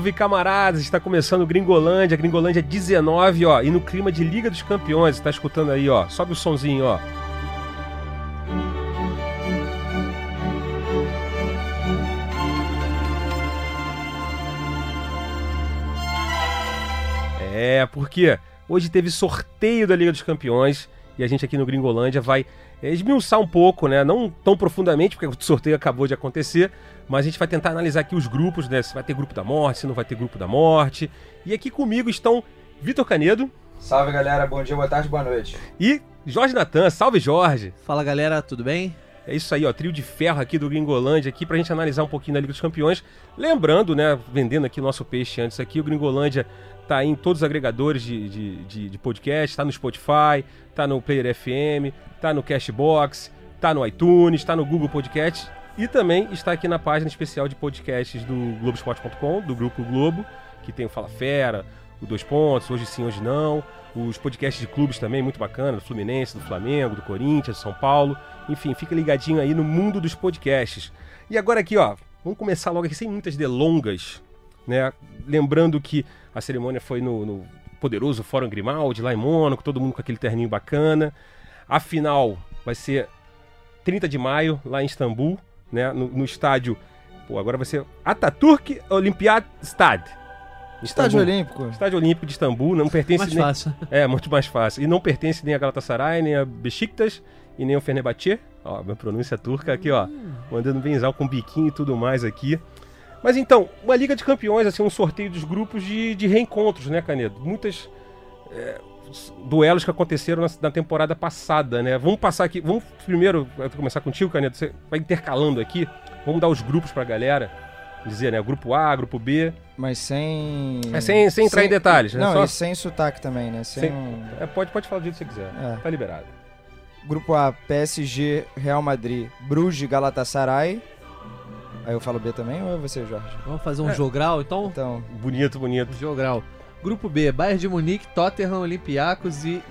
Salve, camaradas! Está começando Gringolândia, Gringolândia 19, ó, e no clima de Liga dos Campeões, está escutando aí, ó. Sobe o sonzinho, ó. É, porque hoje teve sorteio da Liga dos Campeões e a gente aqui no Gringolândia vai esmiuçar um pouco, né? Não tão profundamente, porque o sorteio acabou de acontecer, mas a gente vai tentar analisar aqui os grupos, né? Se vai ter grupo da morte, se não vai ter grupo da morte. E aqui comigo estão Vitor Canedo. Salve galera, bom dia, boa tarde, boa noite. E Jorge Natan, salve Jorge. Fala galera, tudo bem? É isso aí, ó, trio de ferro aqui do Gringolândia aqui pra gente analisar um pouquinho da Liga dos Campeões. Lembrando, né, vendendo aqui nosso peixe antes aqui, o Gringolândia tá em todos os agregadores de, de, de, de podcast, tá no Spotify, tá no Player FM, tá no Cashbox, tá no iTunes, tá no Google Podcast e também está aqui na página especial de podcasts do Globoesporte.com, do Grupo Globo, que tem o Fala Fera, o Dois Pontos, Hoje Sim, Hoje Não, os podcasts de clubes também, muito bacana, do Fluminense, do Flamengo, do Corinthians, do São Paulo. Enfim, fica ligadinho aí no mundo dos podcasts. E agora aqui, ó, vamos começar logo aqui sem muitas delongas, né? Lembrando que a cerimônia foi no, no poderoso Fórum Grimaldi, lá em Mônaco, todo mundo com aquele terninho bacana. A final vai ser 30 de maio, lá em Istambul, né? No, no estádio. Pô, agora vai ser Ataturk Olympiad Stad. Estádio Olímpico. Estádio Olímpico de Istambul, não pertence Mais nem... fácil. É, muito mais fácil. E não pertence nem a Galatasaray, nem a Besiktas e nem o Fenerbahçe. Ó, minha pronúncia turca aqui, ó. Mandando benzal com biquinho e tudo mais aqui. Mas então, uma Liga de Campeões, assim, um sorteio dos grupos de, de reencontros, né, Canedo? Muitas é, duelos que aconteceram na, na, temporada passada, né? Vamos passar aqui, vamos primeiro, começar contigo, Canedo, você vai intercalando aqui, vamos dar os grupos pra galera, dizer, né, grupo A, grupo B. Mas sem... É, sem, sem entrar sem... em detalhes, né? Não, Só... e sem sotaque também, né? Sem... sem... É, pode, pode falar do jeito que você quiser, É. tá liberado. Grupo A, PSG, Real Madrid, Bruges, Galatasaray. Aí eu falo B também ou é você, Jorge? Vamos fazer um É. jogral, então? Então, Bonito, bonito. Jogral. Grupo B, Bayern de Munique, Tottenham, Olympiacos e...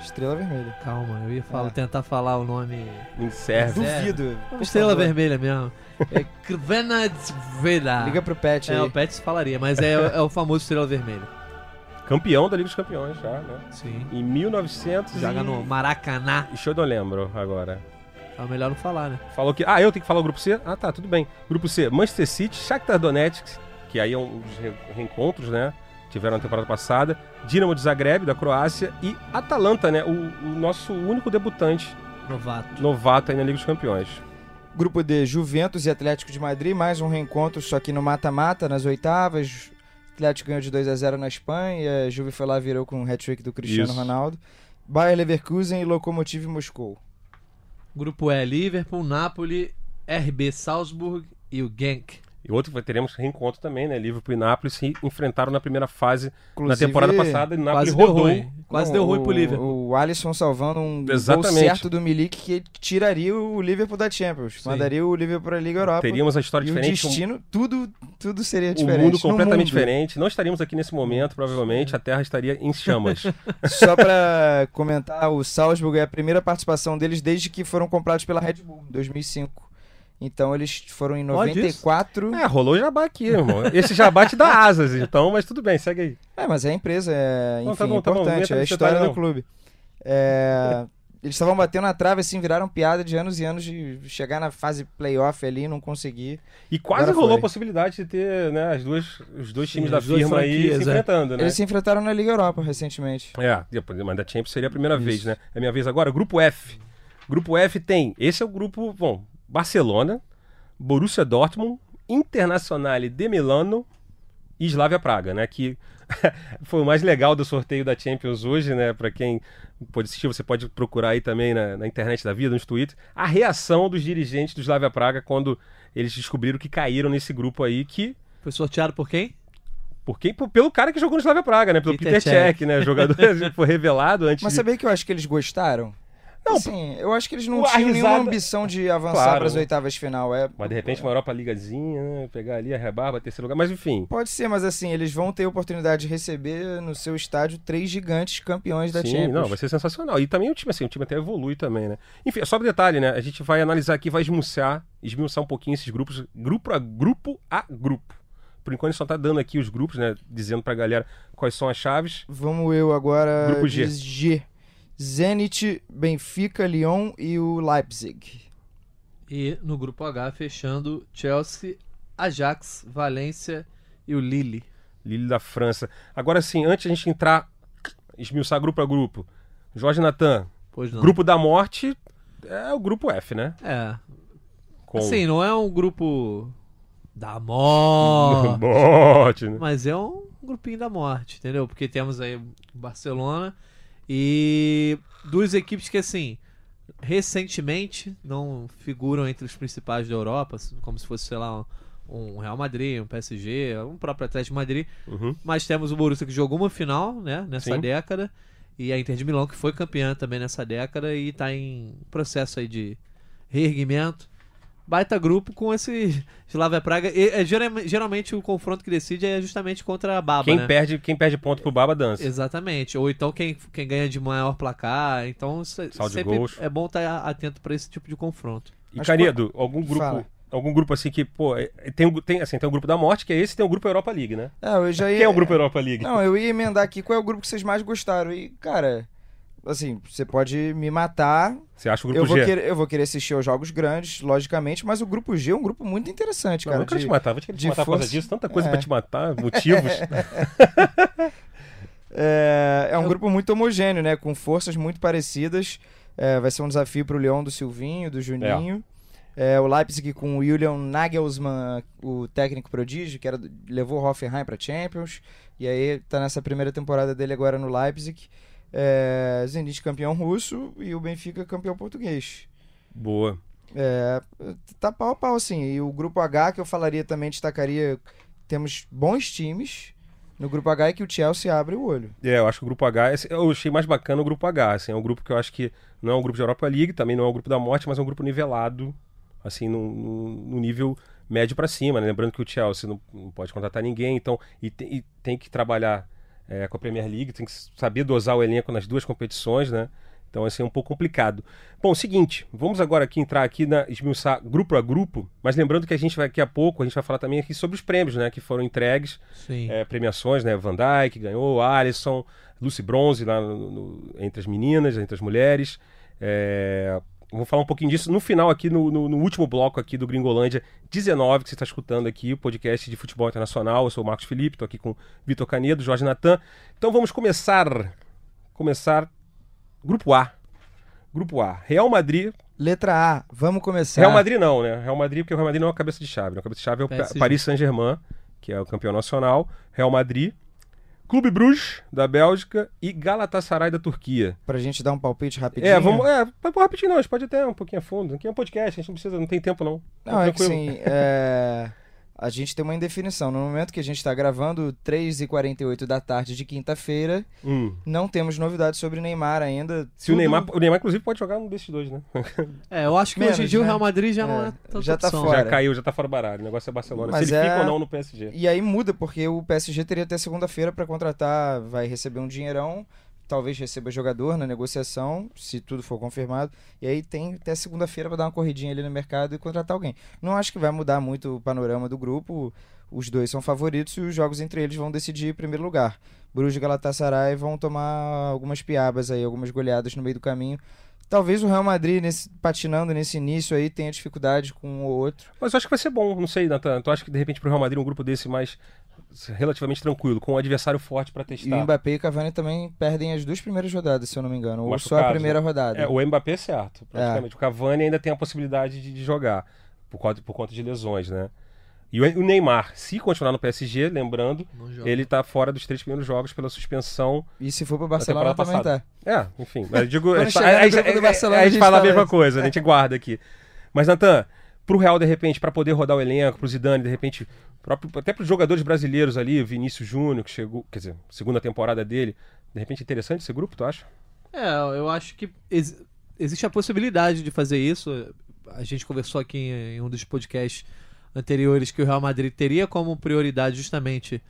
Estrela Vermelha. Calma, eu ia falar, É. tentar falar o nome... Em serve. Duvido. por Estrela favor. Vermelha mesmo. É Krvenadzveda. Liga pro Pet aí. É, o Pets falaria, mas é, é o famoso Estrela Vermelha. Campeão da Liga dos Campeões já, né? Sim. Em 1900 Joga e... no Maracanã. Ixi, eu não lembro agora. É melhor não falar, né? Falou que... Ah, eu tenho que falar o grupo C? Ah, tá, tudo bem. Grupo C, Manchester City, Shakhtar Donetsk, que aí é um dos re- reencontros, né? Tiveram na temporada passada. Dinamo de Zagreb, da Croácia. E Atalanta, né? O, o nosso único debutante Novato. novato aí na Liga dos Campeões. Grupo D, Juventus e Atlético de Madrid, mais um reencontro, só que no mata-mata, nas oitavas. O Atlético ganhou de 2 a 0 na Espanha, a Juve foi lá e virou com um hat-trick do Cristiano Isso. Ronaldo. Bayer Leverkusen e Lokomotiv Moscou. Grupo E, Liverpool, Napoli, RB Salzburg e o Genk. E outro vai teremos reencontro também, né? Liverpool e Nápoles se enfrentaram na primeira fase Inclusive, na temporada passada e Nápoles Quase deu rodou. ruim. Quase Não, deu ruim o- pro Liverpool. O Alisson salvando um gol Exatamente. certo do Milik que tiraria o Liverpool da Champions. Sim. Mandaria o Liverpool pra Liga Europa. Teríamos uma história e o diferente. um- destino, tudo, tudo seria o diferente. mundo No completamente mundo. diferente. Não estaríamos aqui nesse momento, provavelmente. A Terra estaria em chamas. Só pra comentar, o Salzburg é a primeira participação deles desde que foram comprados pela Red Bull, em 2005. Então eles foram em Ó, disso. 94. é, rolou jabá aqui, irmão. Esse jabá te dá asas, então, mas tudo bem, segue aí. É, mas é a empresa, é, Não, enfim, tá bom, tá bom, não importante, é a história do não. clube. É, eles estavam batendo na trave, assim, viraram piada de anos e anos de chegar na fase playoff ali e não conseguir. E quase Agora rolou foi. a possibilidade de ter né, as duas, os dois Sim, times da as duas firma aí se é. enfrentando, né? Eles se enfrentaram na Liga Europa recentemente. É, depois, mas da Champions seria a primeira vez, Isso. né? É minha vez agora. Grupo F. Grupo F tem. Esse é o grupo, bom, Barcelona, Borussia Dortmund, Internazionale de Milano e Slavia Praga, né? Que foi o mais legal do sorteio da Champions hoje, né? Pra quem pode assistir, você pode procurar aí também na, na internet da vida, nos Twitter, a reação dos dirigentes do Slavia Praga quando eles descobriram que caíram nesse grupo aí, que Foi sorteado por quem? por quem? Por- pelo cara que jogou no Slavia Praga, né? Pelo Peter, Peter Cech, né? Jogador foi revelado antes Mas de... sabia que eu acho que eles gostaram? Não, Assim, eu acho que eles não tinham nenhuma risada- ambição de avançar Claro. para as oitavas de final. É, Mas de repente uma Europa Ligazinha, né? Pegar ali a rebarba, terceiro lugar. Mas enfim. Pode ser, mas assim, eles vão ter a oportunidade de receber no seu estádio três gigantes campeões da sim, Champions. não, vai ser sensacional. E também o time, assim, o time até evolui também, né? Enfim, só um detalhe, né? A gente vai analisar aqui, vai esmiuçar, esmiuçar um pouquinho esses grupos, grupo a grupo a grupo. por enquanto só tá dando aqui os grupos, né? Dizendo pra galera quais são as chaves. Vamos eu agora. Grupo G. G. Zenit, Benfica, Lyon e o Leipzig. E no grupo H, fechando Chelsea, Ajax, Valência e o Lille. Lille da França. Agora sim, antes de a gente entrar, esmiuçar grupo a grupo. Jorge Natan, grupo da morte é o grupo F, né? É. Com Assim, não é um grupo da morte. morte, né? Mas é um grupinho da morte, entendeu? Porque temos aí o Barcelona e duas equipes que, assim, recentemente não figuram entre os principais da Europa, como se fosse, sei lá, um Real Madrid, um PSG, um próprio Atlético de Madrid. Uhum. Mas temos o Borussia que jogou uma final, né, nessa Sim. década. E a Inter de Milão que foi campeã também nessa década e tá em processo aí de reerguimento. Baita grupo com esse Slavia Praga. E, é, geral- geralmente o confronto que decide é justamente contra a Baba, Quem, né? perde, quem perde ponto pro Baba dança. Exatamente. Ou então quem, quem ganha de maior placar. Então sempre gols. é bom estar atento para esse tipo de confronto. E Mas Canedo, algum grupo, Fala. algum grupo assim que, pô, é- tem, um- tem, assim, tem o grupo da morte, que é esse, e tem o grupo Europa League, né? É, eu já ia... Quem é o grupo Europa League? Não, eu ia emendar aqui qual é o grupo que vocês mais gostaram. E, cara, assim, você pode me matar. Você acha o grupo Eu vou, G? querer, eu vou querer assistir aos jogos grandes, logicamente, mas o grupo G é um grupo muito interessante, Não, cara. eu quero de- te matar, vou te, te matar por causa força. disso. Tanta coisa É. pra te matar, motivos. É, é um grupo muito homogêneo, né? Com forças muito parecidas. É, vai ser um desafio pro Leão do Silvinho, do Juninho. É, o Leipzig com o Julian Nagelsmann, o técnico prodígio, que era, levou o Hoffenheim para Champions. E aí tá nessa primeira temporada dele agora no Leipzig. É, Zenit campeão russo e o Benfica campeão português. Boa. É, tá pau a pau, assim. E o grupo H, que eu falaria também, destacaria, temos bons times. No grupo H é que o Chelsea abre o olho. É, eu acho que o grupo H, eu achei mais bacana o grupo H, assim, é um grupo que eu acho que não é um grupo de Europa League, também não é um grupo da morte, mas é um grupo nivelado, assim, no, nível médio pra cima, né? Lembrando que o Chelsea não, não pode contratar ninguém, então, e, te- e tem que trabalhar é, com a Premier League, tem que saber dosar o elenco nas duas competições, né? Então, assim, é um pouco complicado. Bom, seguinte, vamos agora aqui entrar aqui na esmiuçar grupo a grupo, mas lembrando que a gente vai, daqui a pouco, a gente vai falar também aqui sobre os prêmios, né? Que foram entregues é, premiações, né? Van Dijk ganhou, Alisson, Lucy Bronze lá no- no- entre as meninas, entre as mulheres. É, vamos falar um pouquinho disso no final aqui, no, no- no último bloco aqui do Gringolândia 19, que você está escutando aqui, o podcast de futebol internacional. Eu sou o Marcos Felipe, estou aqui com Vitor Canedo, Jorge Natan. Então vamos começar, começar Grupo A. Grupo A, Real Madrid. Letra A, vamos começar. Real Madrid não, né? Real Madrid, porque o Real Madrid não é uma cabeça de chave. né? A cabeça de chave é o PSG. Paris Saint-Germain, que é o campeão nacional. Real Madrid. Clube Bruges, da Bélgica. E Galatasaray, da Turquia. Pra gente dar um palpite rapidinho. É, vamos. É, rapidinho, não. A gente pode até um pouquinho a fundo. Aqui é um podcast, a gente não precisa, não tem tempo, não. Não, é que tranquilo. assim, é, a gente tem uma indefinição. No momento que a gente tá gravando, 3h48 da tarde de quinta-feira, Hum. não temos novidades sobre Neymar ainda. Se o Tudo- Neymar. O Neymar, inclusive, pode jogar um desses dois, né? É, eu acho que Menos, hoje em dia o né? Real Madrid já não É, é tanta já tá opção. fora. Já caiu, já tá fora do baralho. O negócio é Barcelona. Mas Se ele é- fica ou não no PSG. E aí muda, porque o PSG teria até segunda-feira pra contratar, vai receber um dinheirão, talvez receba jogador na negociação, se tudo for confirmado. E aí tem até segunda-feira pra dar uma corridinha ali no mercado e contratar alguém. Não acho que vai mudar muito o panorama do grupo. Os dois são favoritos e os jogos entre eles vão decidir em primeiro lugar. Bruges e Galatasaray vão tomar algumas piabas aí, algumas goleadas no meio do caminho. Talvez o Real Madrid, nesse- patinando nesse início aí, tenha dificuldade com um ou outro. Mas eu acho que vai ser bom, não sei, Natan. Tu acha que de repente pro Real Madrid um grupo desse mais relativamente tranquilo, com um adversário forte pra E o testar? Mbappé e Cavani também perdem as duas primeiras rodadas, se eu não me engano. Ou só a primeira rodada. É, o Mbappé é certo, praticamente. O Cavani ainda tem a possibilidade de, de jogar, por conta, por conta de lesões, né? E o, o Neymar, se continuar no PSG, lembrando, ele tá fora dos três primeiros jogos pela suspensão. E se for pro Barcelona temporada também tá. É, enfim. Mas eu digo, a gente, a- a- a- Barcelona, fala a mesma coisa, a gente guarda aqui. Mas, Natan, pro Real, de repente, pra poder rodar o elenco, pro Zidane, de repente, próprio, até pros jogadores brasileiros ali, o Vinícius Júnior, que chegou, quer dizer, segunda temporada dele, de repente interessante esse grupo, tu acha? É, eu acho que ex- existe a possibilidade de fazer isso. A gente conversou aqui em, em um dos podcasts anteriores que o Real Madrid teria como prioridade justamente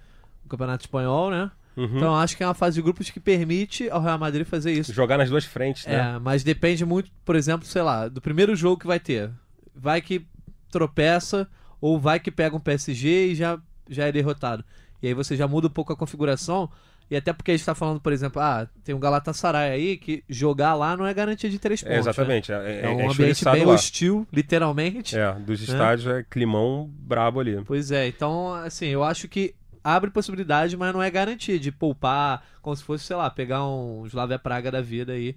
o Campeonato Espanhol, né? Uhum. Então eu acho que é uma fase de grupos que permite ao Real Madrid fazer isso. Jogar nas duas frentes, né? É, mas depende muito, por exemplo, sei lá, do primeiro jogo que vai ter. Vai que tropeça ou vai que pega um PSG e já já é derrotado. E aí você já muda um pouco a configuração. E até porque a gente tá falando, por exemplo, ah, tem um Galatasaray aí que jogar lá não é garantia de três pontos. É, né? exatamente. É, É, é, um é ambiente bem lá. hostil, literalmente. É, dos estádios é climão brabo ali. Pois é, então, assim, eu acho que abre possibilidade, mas não é garantia de poupar, como se fosse, sei lá, pegar um Slavia Praga da vida aí.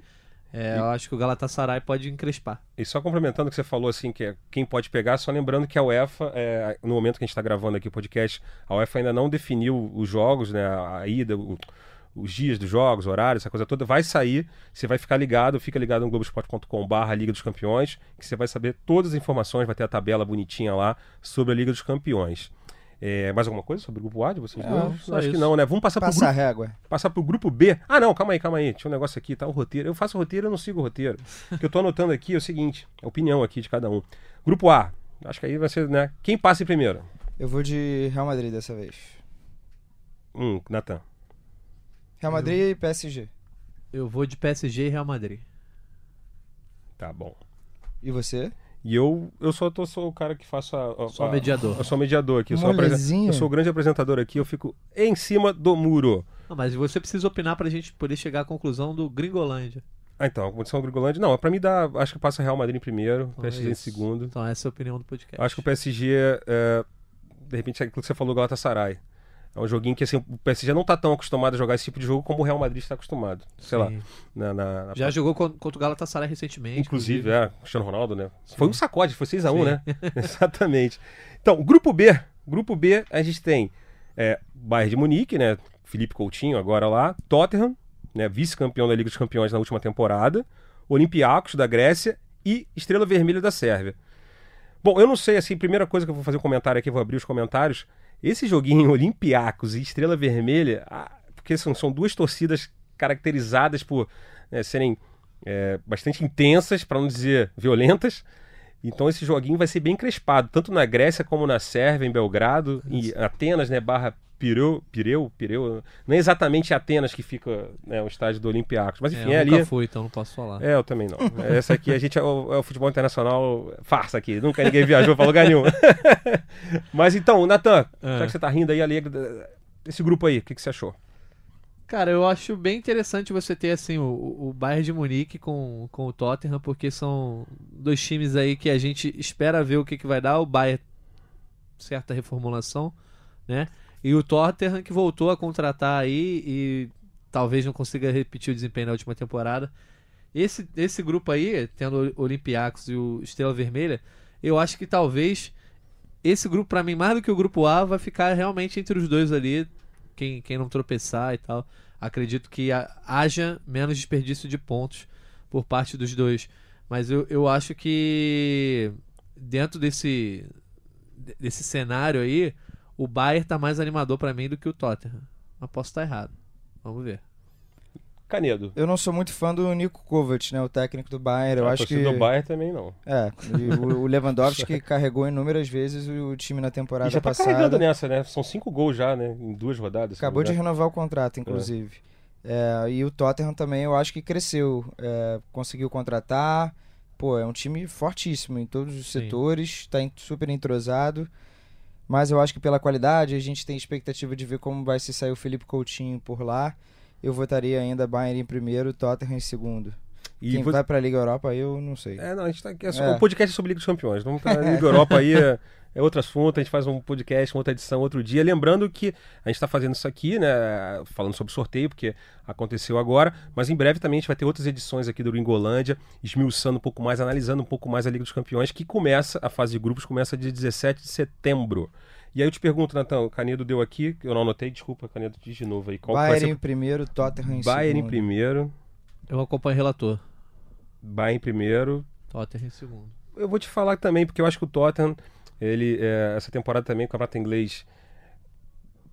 É, E- Eu acho que o Galatasaray pode encrespar. E só complementando o que você falou, assim, que é quem pode pegar, só lembrando que a UEFA, é, no momento que a gente está gravando aqui o podcast, a UEFA ainda não definiu os jogos, né? A ida, o- os dias dos jogos, horários, essa coisa toda. Vai sair, você vai ficar ligado, fica ligado no globesport.com/barra Liga dos Campeões, que você vai saber todas as informações, vai ter a tabela bonitinha lá sobre a Liga dos Campeões. É, mais alguma coisa sobre o grupo A de vocês? Não, dois? só Acho que isso. não, né? Vamos passar pro Passa a grupo régua. passar pro grupo B. Ah, não, calma aí, calma aí. Tinha um negócio aqui, tá? O roteiro. Eu faço roteiro, eu não sigo o roteiro. O que eu tô anotando aqui é o seguinte: a opinião aqui de cada um. Grupo A. Acho que aí vai ser, né? Quem passa em primeiro? Eu vou de Real Madrid dessa vez. Hum, Natan. Real Madrid e PSG. Eu vou de PSG e Real Madrid. Tá bom. E você? E eu, eu só tô, sou o cara que faço a. a- Só a- mediador. Eu sou mediador aqui. Eu sou, eu sou o grande apresentador aqui. Eu fico em cima do muro. Não, mas você precisa opinar pra gente poder chegar à conclusão do Gringolândia. Ah, então, a condição do Grigolândia. Não, pra mim dá. Acho que passa Real Madrid em primeiro, Então, PSG é em segundo. Então essa é a opinião do podcast. Acho que o PSG, é, de repente, é aquilo que você falou, Galatasaray. É um joguinho que assim, o PSG não tá tão acostumado a jogar esse tipo de jogo como o Real Madrid está acostumado. Sei lá. Sim. Na, na- na- Já jogou con- contra o Galatasaray recentemente. Inclusive, é, Cristiano Ronaldo, né? Foi um Sim. sacode, foi 6x1, Sim. né? Exatamente. Então, grupo B. Grupo B, a gente tem é, Bayern de Munique, né? Felipe Coutinho agora lá. Tottenham, né? Vice-campeão da Liga dos Campeões na última temporada. Olympiacos da Grécia e Estrela Vermelha da Sérvia. Bom, eu não sei, assim, primeira coisa que eu vou fazer um comentário aqui, vou abrir os comentários. Esse joguinho Olympiacos e Estrela Vermelha, porque são, são duas torcidas caracterizadas por né, serem é, bastante intensas, para não dizer violentas. Então esse joguinho vai ser bem crespado, tanto na Grécia como na Sérvia, em Belgrado, em Atenas, né, barra Pireu, Pireu, Pireu, não é exatamente Atenas que fica né, o estádio do Olympiacos, mas É, enfim, eu é, nunca ali. fui, então não posso falar. É, eu também não. Essa aqui, a gente é o, é o futebol internacional farsa aqui. Nunca ninguém viajou pra lugar nenhum. Mas então, Natan, É. já que você tá rindo aí, alegre, esse grupo aí, o que, que você achou? Cara, eu acho bem interessante você ter assim o, o Bayern de Munique com, com o Tottenham, porque são dois times aí que a gente espera ver o que, que vai dar. O Bayern, certa reformulação, né? E o Tottenham que voltou a contratar aí e talvez não consiga repetir o desempenho da última temporada. Esse, esse grupo aí, tendo o Olympiacos e o Estrela Vermelha, eu acho que talvez esse grupo, pra mim, mais do que o grupo A, vai ficar realmente entre os dois ali, quem, quem não tropeçar e tal. Acredito que ha- haja menos desperdício de pontos por parte dos dois. Mas eu, eu acho que dentro desse, desse cenário aí, o Bayern tá mais animador pra mim do que o Tottenham. Mas posso estar errado. Vamos ver. Canedo. Eu não sou muito fã do Nico Kovac, né? O técnico do Bayern. Eu A acho que. do Bayern também não. É, e o o Lewandowski carregou inúmeras vezes o time na E temporada já tá passada. carregando nessa, né? São cinco gols já, né? Em duas rodadas. Acabou de renovar o contrato, inclusive. É, e o Tottenham também, eu acho que cresceu. É, conseguiu contratar. Pô, é um time fortíssimo em todos os Sim. setores. Está super entrosado. Mas eu acho que pela qualidade, a gente tem expectativa de ver como vai se sair o Felipe Coutinho por lá. Eu votaria ainda Bayern em primeiro, Tottenham em segundo. E Quem você- vai pra Liga Europa, eu não sei. É, não, a gente tá aqui. É só, É. O podcast é sobre Liga dos Campeões. Vamos pra Liga Europa aí. É, é outro assunto. A gente faz um podcast, uma outra edição, outro dia. Lembrando que a gente tá fazendo isso aqui, né? Falando sobre sorteio, porque aconteceu agora. Mas em breve também a gente vai ter outras edições aqui do Gringolândia, esmiuçando um pouco mais, analisando um pouco mais a Liga dos Campeões, que começa, a fase de grupos começa dia 17 de setembro. E aí eu te pergunto, Natan, o Canedo deu aqui, eu não anotei, desculpa, Canedo, diz de novo aí. Qual Bayern ser em primeiro, Tottenham em Bayern em segundo. primeiro, Eu acompanho o relator. Bayern em primeiro, Tottenham em segundo. eu vou te falar também, porque eu acho que o Tottenham, ele, é, essa temporada também, o Campeonato Inglês,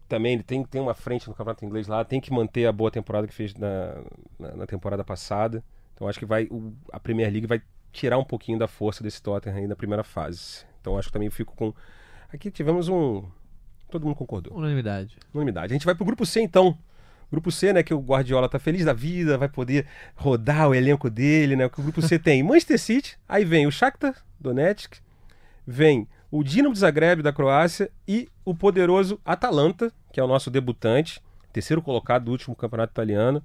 também ele tem, tem uma frente no Campeonato Inglês lá, tem que manter a boa temporada que fez na, na, na temporada passada. Então acho que vai o- a Premier League vai tirar um pouquinho da força desse Tottenham aí na primeira fase. Então acho que também fico com. Aqui tivemos um. Todo mundo concordou. Unanimidade. Unanimidade. A gente vai pro grupo C então. Grupo C, né, que o Guardiola tá feliz da vida, vai poder rodar o elenco dele, né? Que o grupo C tem Manchester City, aí vem o Shakhtar Donetsk, vem o Dinamo de Zagreb da Croácia e o poderoso Atalanta, que é o nosso debutante, terceiro colocado do último campeonato italiano.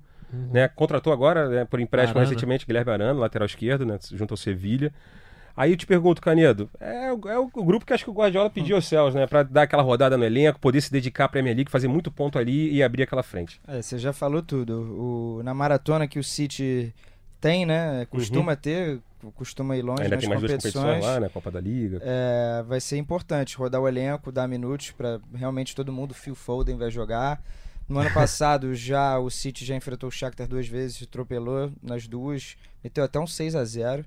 Né? Contratou agora, né, por empréstimo Arana. recentemente, Guilherme Arana, lateral esquerdo, né, junto ao Sevilha. Aí eu te pergunto, Canedo, é, o- é o grupo que acho que o Guardiola pediu aos céus, né? Pra dar aquela rodada no elenco, poder se dedicar à Premier League, fazer muito ponto ali e abrir aquela frente. É, você já falou tudo. O, na maratona que o City tem, né? Costuma ter, costuma ir longe Uhum. Ainda nas tem mais duas competições. competições lá, né? Copa da Liga. É, vai ser importante rodar o elenco, dar minutos para realmente todo mundo. Phil Foden vai jogar. No ano passado já o City já enfrentou o Shakhtar duas vezes, atropelou nas duas, meteu até um 6 a 0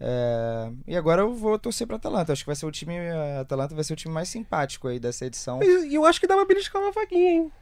É, e agora eu vou torcer para Atalanta. Acho que vai ser o time, a Atalanta vai ser o time mais simpático aí dessa edição. E e eu acho que dá pra beliscar uma vaguinha, hein?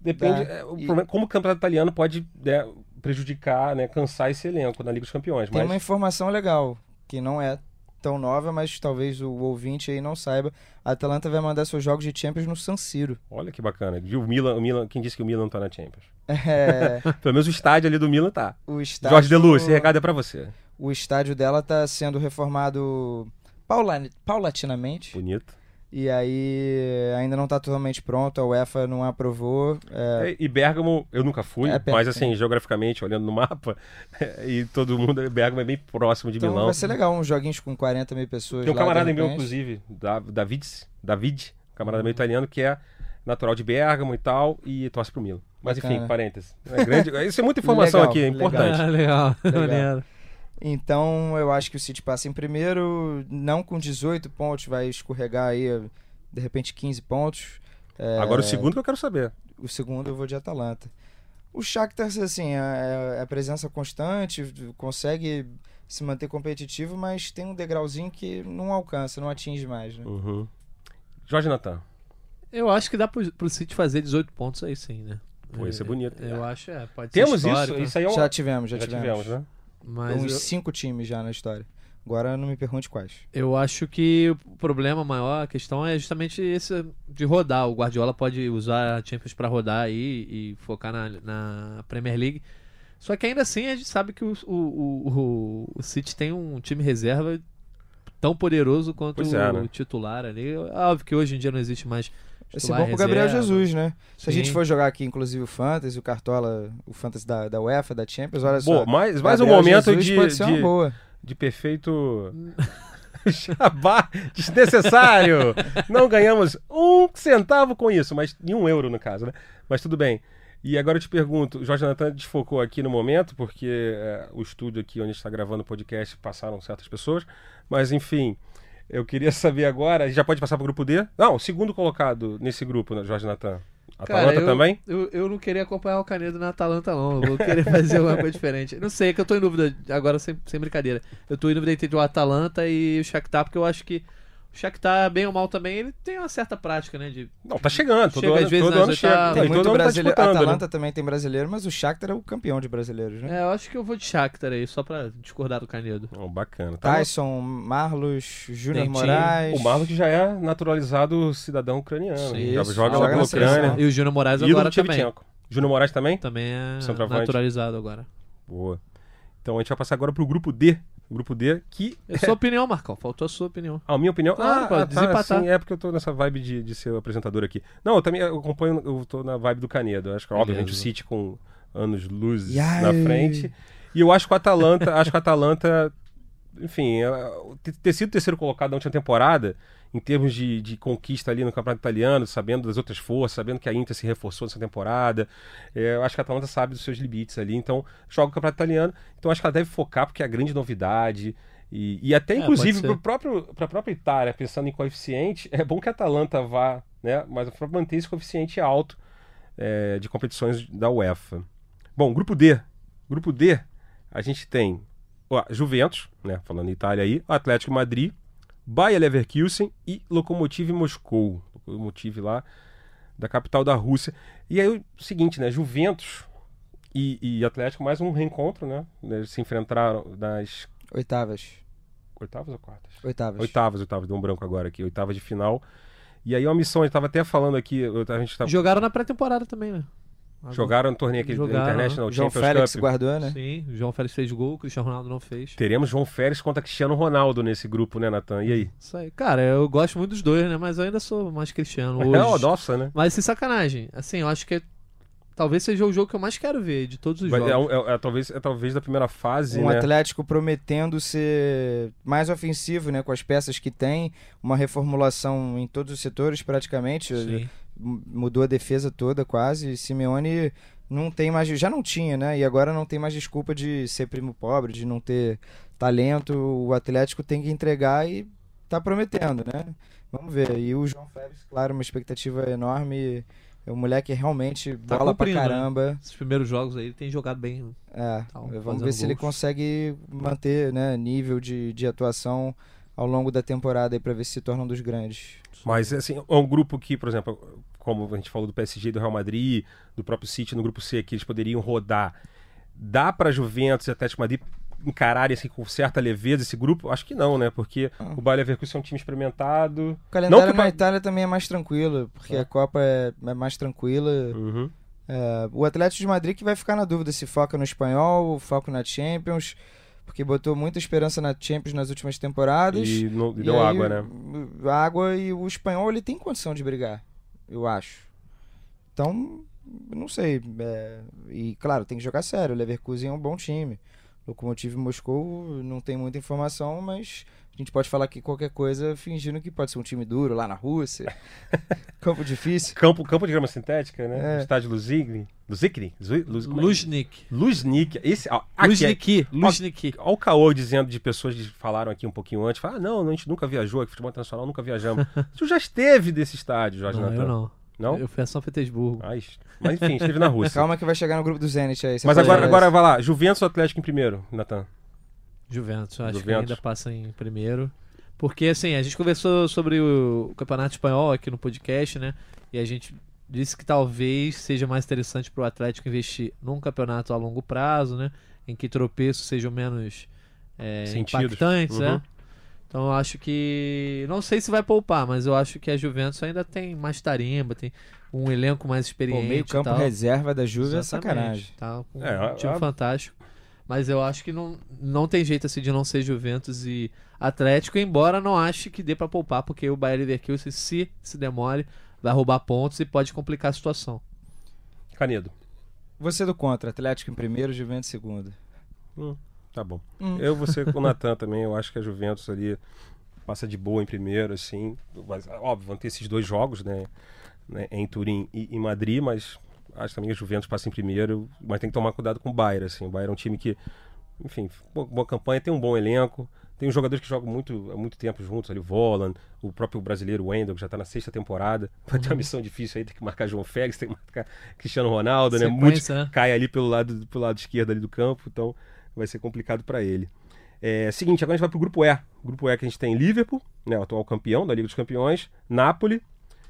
Depende. É, o E- problema- como o campeonato italiano pode né, prejudicar, né, cansar esse elenco na Liga dos Campeões. Tem Mas uma informação legal que não é tão nova, mas talvez o ouvinte aí não saiba. A Atalanta vai mandar seus jogos de Champions no San Siro. olha que bacana. Viu o Milan, o Milan, quem disse que o Milan não tá na Champions? É, Pelo menos o estádio ali do Milan tá. o estádio, Jorge Deluz, esse recado é pra você. o estádio dela está sendo reformado paula- paulatinamente. Bonito. E aí ainda não está totalmente pronto, a UEFA não aprovou. é, É, E Bergamo, eu nunca fui, É mas assim, geograficamente, olhando no mapa, e todo mundo, Bergamo é bem próximo de então Milão. vai ser legal, uns joguinhos com 40 mil pessoas. Tem um lá, camarada meu, inclusive, da, David, David, um camarada meu italiano, que é natural de Bergamo e tal, e torce pro Milan. Mas enfim, Bacana. parênteses. É grande, isso é muita informação Legal, aqui, é legal. importante. Ah, legal. Legal. Então eu acho que o City passa em primeiro, não com 18 pontos, vai escorregar aí, de repente 15 pontos. É, Agora o segundo que eu quero saber. O segundo eu vou de Atalanta. O Shakhtar, assim, é, é a presença constante, consegue se manter competitivo, mas tem um degrauzinho que não alcança, não atinge mais, né? Uhum. Jorge Natan. Eu acho que dá pro, pro City fazer 18 pontos aí sim, né? Pô, isso é bonito. Eu acho, é. Pode Temos ser isso? Isso aí é um... Já tivemos, já, já tivemos. tivemos, né? Mas Uns eu, cinco times já na história. Agora não me pergunte quais. eu acho que o problema maior, a questão é justamente esse de rodar. O Guardiola pode usar a Champions pra rodar aí e focar na, na Premier League. Só que ainda assim a gente sabe que o, o, o, o City tem um time reserva tão poderoso quanto é, o né? titular ali. Óbvio que hoje em dia não existe mais. Titular bom pro Gabriel. Jesus, né? Se a gente Sim. for jogar aqui, inclusive, o Fantasy, o Cartola, o Fantasy da, da UEFA, da Champions, olha só. mais, mais um momento Jesus de, pode ser uma de, boa. de perfeito jabá desnecessário. Não ganhamos um centavo com isso, mas nenhum euro no caso, né? Mas tudo bem. E agora eu te pergunto, o Jorge Natan desfocou aqui no momento, porque é, o estúdio aqui onde a gente está gravando o podcast passaram certas pessoas, mas enfim, eu queria saber agora, já pode passar para o grupo D? Não, o segundo colocado nesse grupo, né, Jorge Natan. Atalanta Cara, eu, também? Eu, eu não queria acompanhar o Canedo na Atalanta, não. Eu vou querer fazer alguma coisa diferente. Não sei, é que eu tô em dúvida, agora sem, sem brincadeira. Eu tô em dúvida entre o Atalanta e o Shakhtar, porque eu acho que o Shakhtar, bem ou mal também, ele tem uma certa prática, né? De... Não, tá chegando, todo Chega ano, às vezes todo nas ano chega. oitavas. Tem e todo muito tá brasileiro. A disputando, né? Atalanta também tem brasileiro, mas o Shakhtar é o campeão de brasileiros, né? É, eu acho que eu vou de Shakhtar aí, só pra discordar do Canedo. Oh, bacana. Tá Tyson, Marlos, Júnior Tem. Moraes. O Marlon que já é naturalizado cidadão ucraniano. Sim, já isso. joga Joga lá na. Ucrânia. E o Júnior Moraes Ídolo agora também. Júnior Moraes também? Também é naturalizado agora. Boa. Então a gente vai passar agora pro grupo D. Grupo D, que. É sua opinião, Marcão. Faltou a sua opinião. A minha opinião. Claro, ah, pode ah, tá, desempatar. sim, é porque eu tô nessa vibe de, de ser o apresentador aqui. Não, eu também eu acompanho, eu tô na vibe do Canedo. Eu Acho que, obviamente, o Beleza. City com anos luzes Yai. na frente. E eu acho que o Atalanta, acho que o Atalanta, enfim, é, ter sido terceiro colocado na última temporada, em termos de, de conquista ali no Campeonato Italiano, sabendo das outras forças, sabendo que a Inter se reforçou nessa temporada, é, eu acho que a Atalanta sabe dos seus limites ali, então joga o Campeonato Italiano, então acho que ela deve focar porque é a grande novidade. E, e até, É, inclusive, ser. para a própria Itália, pensando em coeficiente, é bom que a Atalanta vá, né? Mas para manter esse coeficiente alto é, de competições da UEFA. Bom, grupo D. Grupo D, a gente tem ó, Juventus, né? Falando em Itália aí, Atlético de Madrid, Bayer Leverkusen e Lokomotiv Moscou. Lokomotiv lá da capital da Rússia. E aí o seguinte, né? Juventus e, e Atlético, mais um reencontro, né? Eles se enfrentaram nas Oitavas. oitavas ou quartas? Oitavas. Oitavas, oitavas, deu um branco agora aqui, oitavas de final. E aí uma missão, a gente tava até falando aqui, eu- a gente tava... Jogaram na pré-temporada também, né? Jogaram no torneio aquele Jogaram, International João Champions Félix Cup. guardou, né? Sim, o João Félix fez gol, o Cristiano Ronaldo não fez. Teremos João Félix contra Cristiano Ronaldo nesse grupo, né, Natan? E aí? Isso aí. Cara, eu gosto muito dos dois, né? Mas eu ainda sou mais cristiano hoje. Não, nossa, né? Mas sem sacanagem. Assim, eu acho que é- talvez seja o jogo que eu mais quero ver de todos os Vai- jogos. é, é- é talvez, é talvez da primeira fase, um né? Atlético prometendo ser mais ofensivo, né, com as peças que tem, uma reformulação em todos os setores praticamente. Sim. Mudou a defesa toda quase. E Simeone não tem mais, já não tinha, né? E agora não tem mais desculpa de ser primo pobre, de não ter talento. O Atlético tem que entregar e tá prometendo, né? Vamos ver. E o João Félix, claro, uma expectativa enorme. É um moleque realmente Tá bola pra né? caramba. Esses primeiros jogos aí ele tem jogado bem. É, Tá vamos ver se ele gols. consegue manter né, nível de, de atuação ao longo da temporada pra ver se se torna um dos grandes. Mas, assim, é um grupo que, por exemplo, como a gente falou do PSG, do Real Madrid, do próprio City no grupo C, que eles poderiam rodar. Dá pra Juventus e Atlético Madrid encararem assim, com certa leveza esse grupo? Acho que não, né? Porque Ah. o Bayer Leverkusen é um time experimentado. O calendário Não que na Itália também é mais tranquilo, porque É. a Copa é, é mais tranquila. Uhum. É, o Atlético de Madrid que vai ficar na dúvida se foca no espanhol, foca na Champions, porque botou muita esperança na Champions nas últimas temporadas. E, não- e E deu aí, água, né? Água e o espanhol ele tem condição de brigar, eu acho. Então, não sei. é, e claro, tem que jogar sério. O Leverkusen é um bom time. Lokomotiv Moscou não tem muita informação, mas a gente pode falar aqui qualquer coisa fingindo que pode ser um time duro lá na Rússia. Campo difícil. Campo, campo de grama sintética, né? É. Estádio Luzigny. Luzigny? Luz, é? Luznik. Luznik. Esse, ó, aqui, é- Luzniki. Luzniki. Olha o caô dizendo de pessoas que falaram aqui um pouquinho antes. Fala, ah, não, a gente nunca viajou aqui, futebol internacional, nunca viajamos. Tu já esteve desse estádio, Jorge Não, Natan? eu não. Não? Eu fui a São Petersburgo. Isso. Mas enfim, esteve na Rússia. Calma que vai chegar no grupo do Zenit aí. Mas agora, agora vai lá, Juventus ou Atlético em primeiro, Natan? Juventus, eu acho que Juventus. ainda passa em primeiro. Porque, assim, a gente conversou sobre o, o Campeonato Espanhol aqui no podcast, né? E a gente disse que talvez seja mais interessante para o Atlético investir num campeonato a longo prazo, né? Em que tropeços sejam menos é, Sentidos. impactantes, Uhum. né? Então eu acho que. Não sei se vai poupar, mas eu acho que a Juventus ainda tem mais tarimba, tem um elenco mais experiente. meio e campo tal. reserva da Juve é Exatamente, sacanagem. Tá com É, um a- time a- fantástico. Mas eu acho que não, não tem jeito assim de não ser Juventus e Atlético, embora não ache que dê pra poupar, porque o Bayern Leverkusen, se se demore, vai roubar pontos e pode complicar a situação. Canedo. Você do contra, Atlético em primeiro, Juventus em segundo. Hum, tá bom. Hum. Eu vou ser com o Natan também. Eu acho que a Juventus ali passa de boa em primeiro, assim. Mas, óbvio, vão ter esses dois jogos, né? né, em Turim e em Madrid, mas acho também que a Juventus passa em primeiro. Mas tem que tomar cuidado com o Bayern, assim. O Bayern é um time que, enfim, boa, boa campanha, tem um bom elenco. Tem uns jogadores que jogam muito, há muito tempo juntos ali, o Voland, o próprio brasileiro Wendel, que já está na sexta temporada. Vai ter uma missão difícil aí, tem que marcar João Félix, tem que marcar Cristiano Ronaldo, né? Sequência, né? cai ali pelo lado, pelo lado esquerdo ali do campo, então vai ser complicado para ele. É, seguinte, agora a gente vai pro grupo E. O grupo E que a gente tem Liverpool, né, o atual campeão da Liga dos Campeões, Napoli,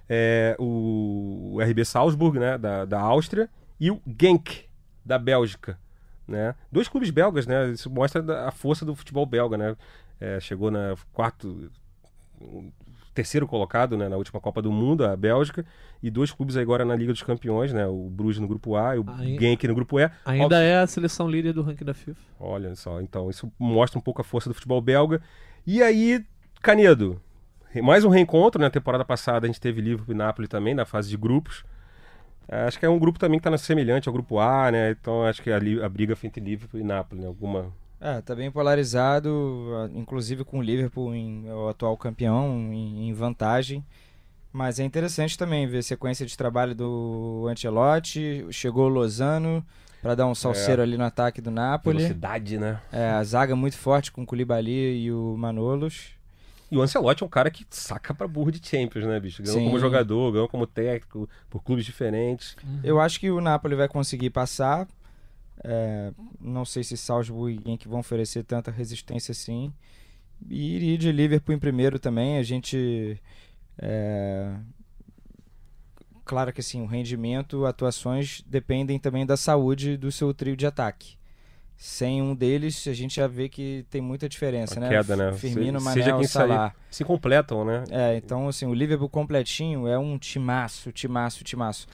é, o, RB Salzburg, né, da, da Áustria, e o Genk, da Bélgica. Né? Dois clubes belgas, né? Isso mostra a força do futebol belga, né? É, chegou na quarto, terceiro colocado né, na última Copa do Mundo, a Bélgica, e dois clubes agora na Liga dos Campeões, né? O Bruges no grupo A e o Aí- Genk no grupo E. Ainda é a seleção líder do ranking da FIFA. Olha só, então isso mostra um pouco a força do futebol belga. E aí, Canedo, mais um reencontro, né? Na temporada passada a gente teve Liverpool e Napoli também na fase de grupos. É, Acho que é um grupo também que está semelhante ao grupo A, né? Então acho que a, a briga foi entre Liverpool e Napoli, né? Alguma. É, tá bem polarizado, inclusive com o Liverpool em, é o atual campeão em, em vantagem. Mas é interessante também ver a sequência de trabalho do Ancelotti. Chegou o Lozano para dar um salseiro ali no ataque do Napoli. Velocidade, né? É, a zaga muito forte com o Koulibaly e o Manolos. E o Ancelotti é um cara que saca pra burro de Champions, né, bicho? Ganhou Sim. como jogador, ganhou como técnico, por clubes diferentes. Eu acho que o Napoli vai conseguir passar. É, não sei se Salzburg e Genk vão oferecer tanta resistência assim. E iria de Liverpool em primeiro também. A gente. é, Claro que assim, o rendimento, atuações dependem também da saúde do seu trio de ataque. Sem um deles, a gente já vê que tem muita diferença, A né? queda, né? Firmino, Se- Mané, seja quem sair. Salah. Se completam, né? É, então assim, o Liverpool completinho é um timaço, timaço, timaço.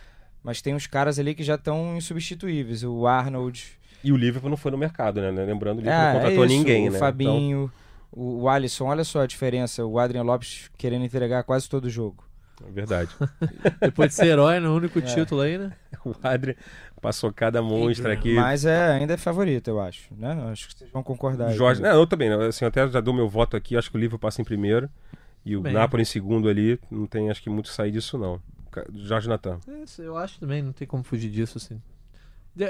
Mas tem uns caras ali que já estão insubstituíveis. O Arnold. E o Liverpool não foi no mercado, né? Lembrando, o Liverpool É, não contratou é isso, ninguém, o né? Fabinho, o, o Alisson. Olha só a diferença. O Adrian Lopes querendo entregar quase todo o jogo. Então, é verdade. Depois de ser herói no único É. título aí, né? o Adri passou cada monstra aqui. Mas é, ainda é favorito, eu acho. Né? Acho que vocês vão concordar. Jorge, não, eu também, né? assim, eu até já dou meu voto aqui, acho que o Liverpool passa em primeiro e o Bem. Napoli em segundo ali, não tem acho que muito sair disso não. Jorge Natan. É, eu acho também, não tem como fugir disso, assim.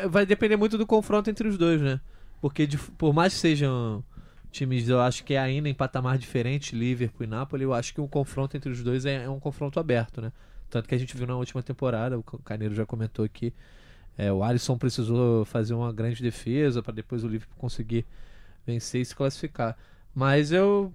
Vai depender muito do confronto entre os dois, né? Porque de- por mais que sejam times, eu acho que é ainda em patamar diferente, Liverpool e Napoli, eu acho que o confronto entre os dois é, é um confronto aberto, né? Tanto que a gente viu na última temporada, o Caneiro já comentou aqui, é, o Alisson precisou fazer uma grande defesa para depois o Liverpool conseguir vencer e se classificar. Mas eu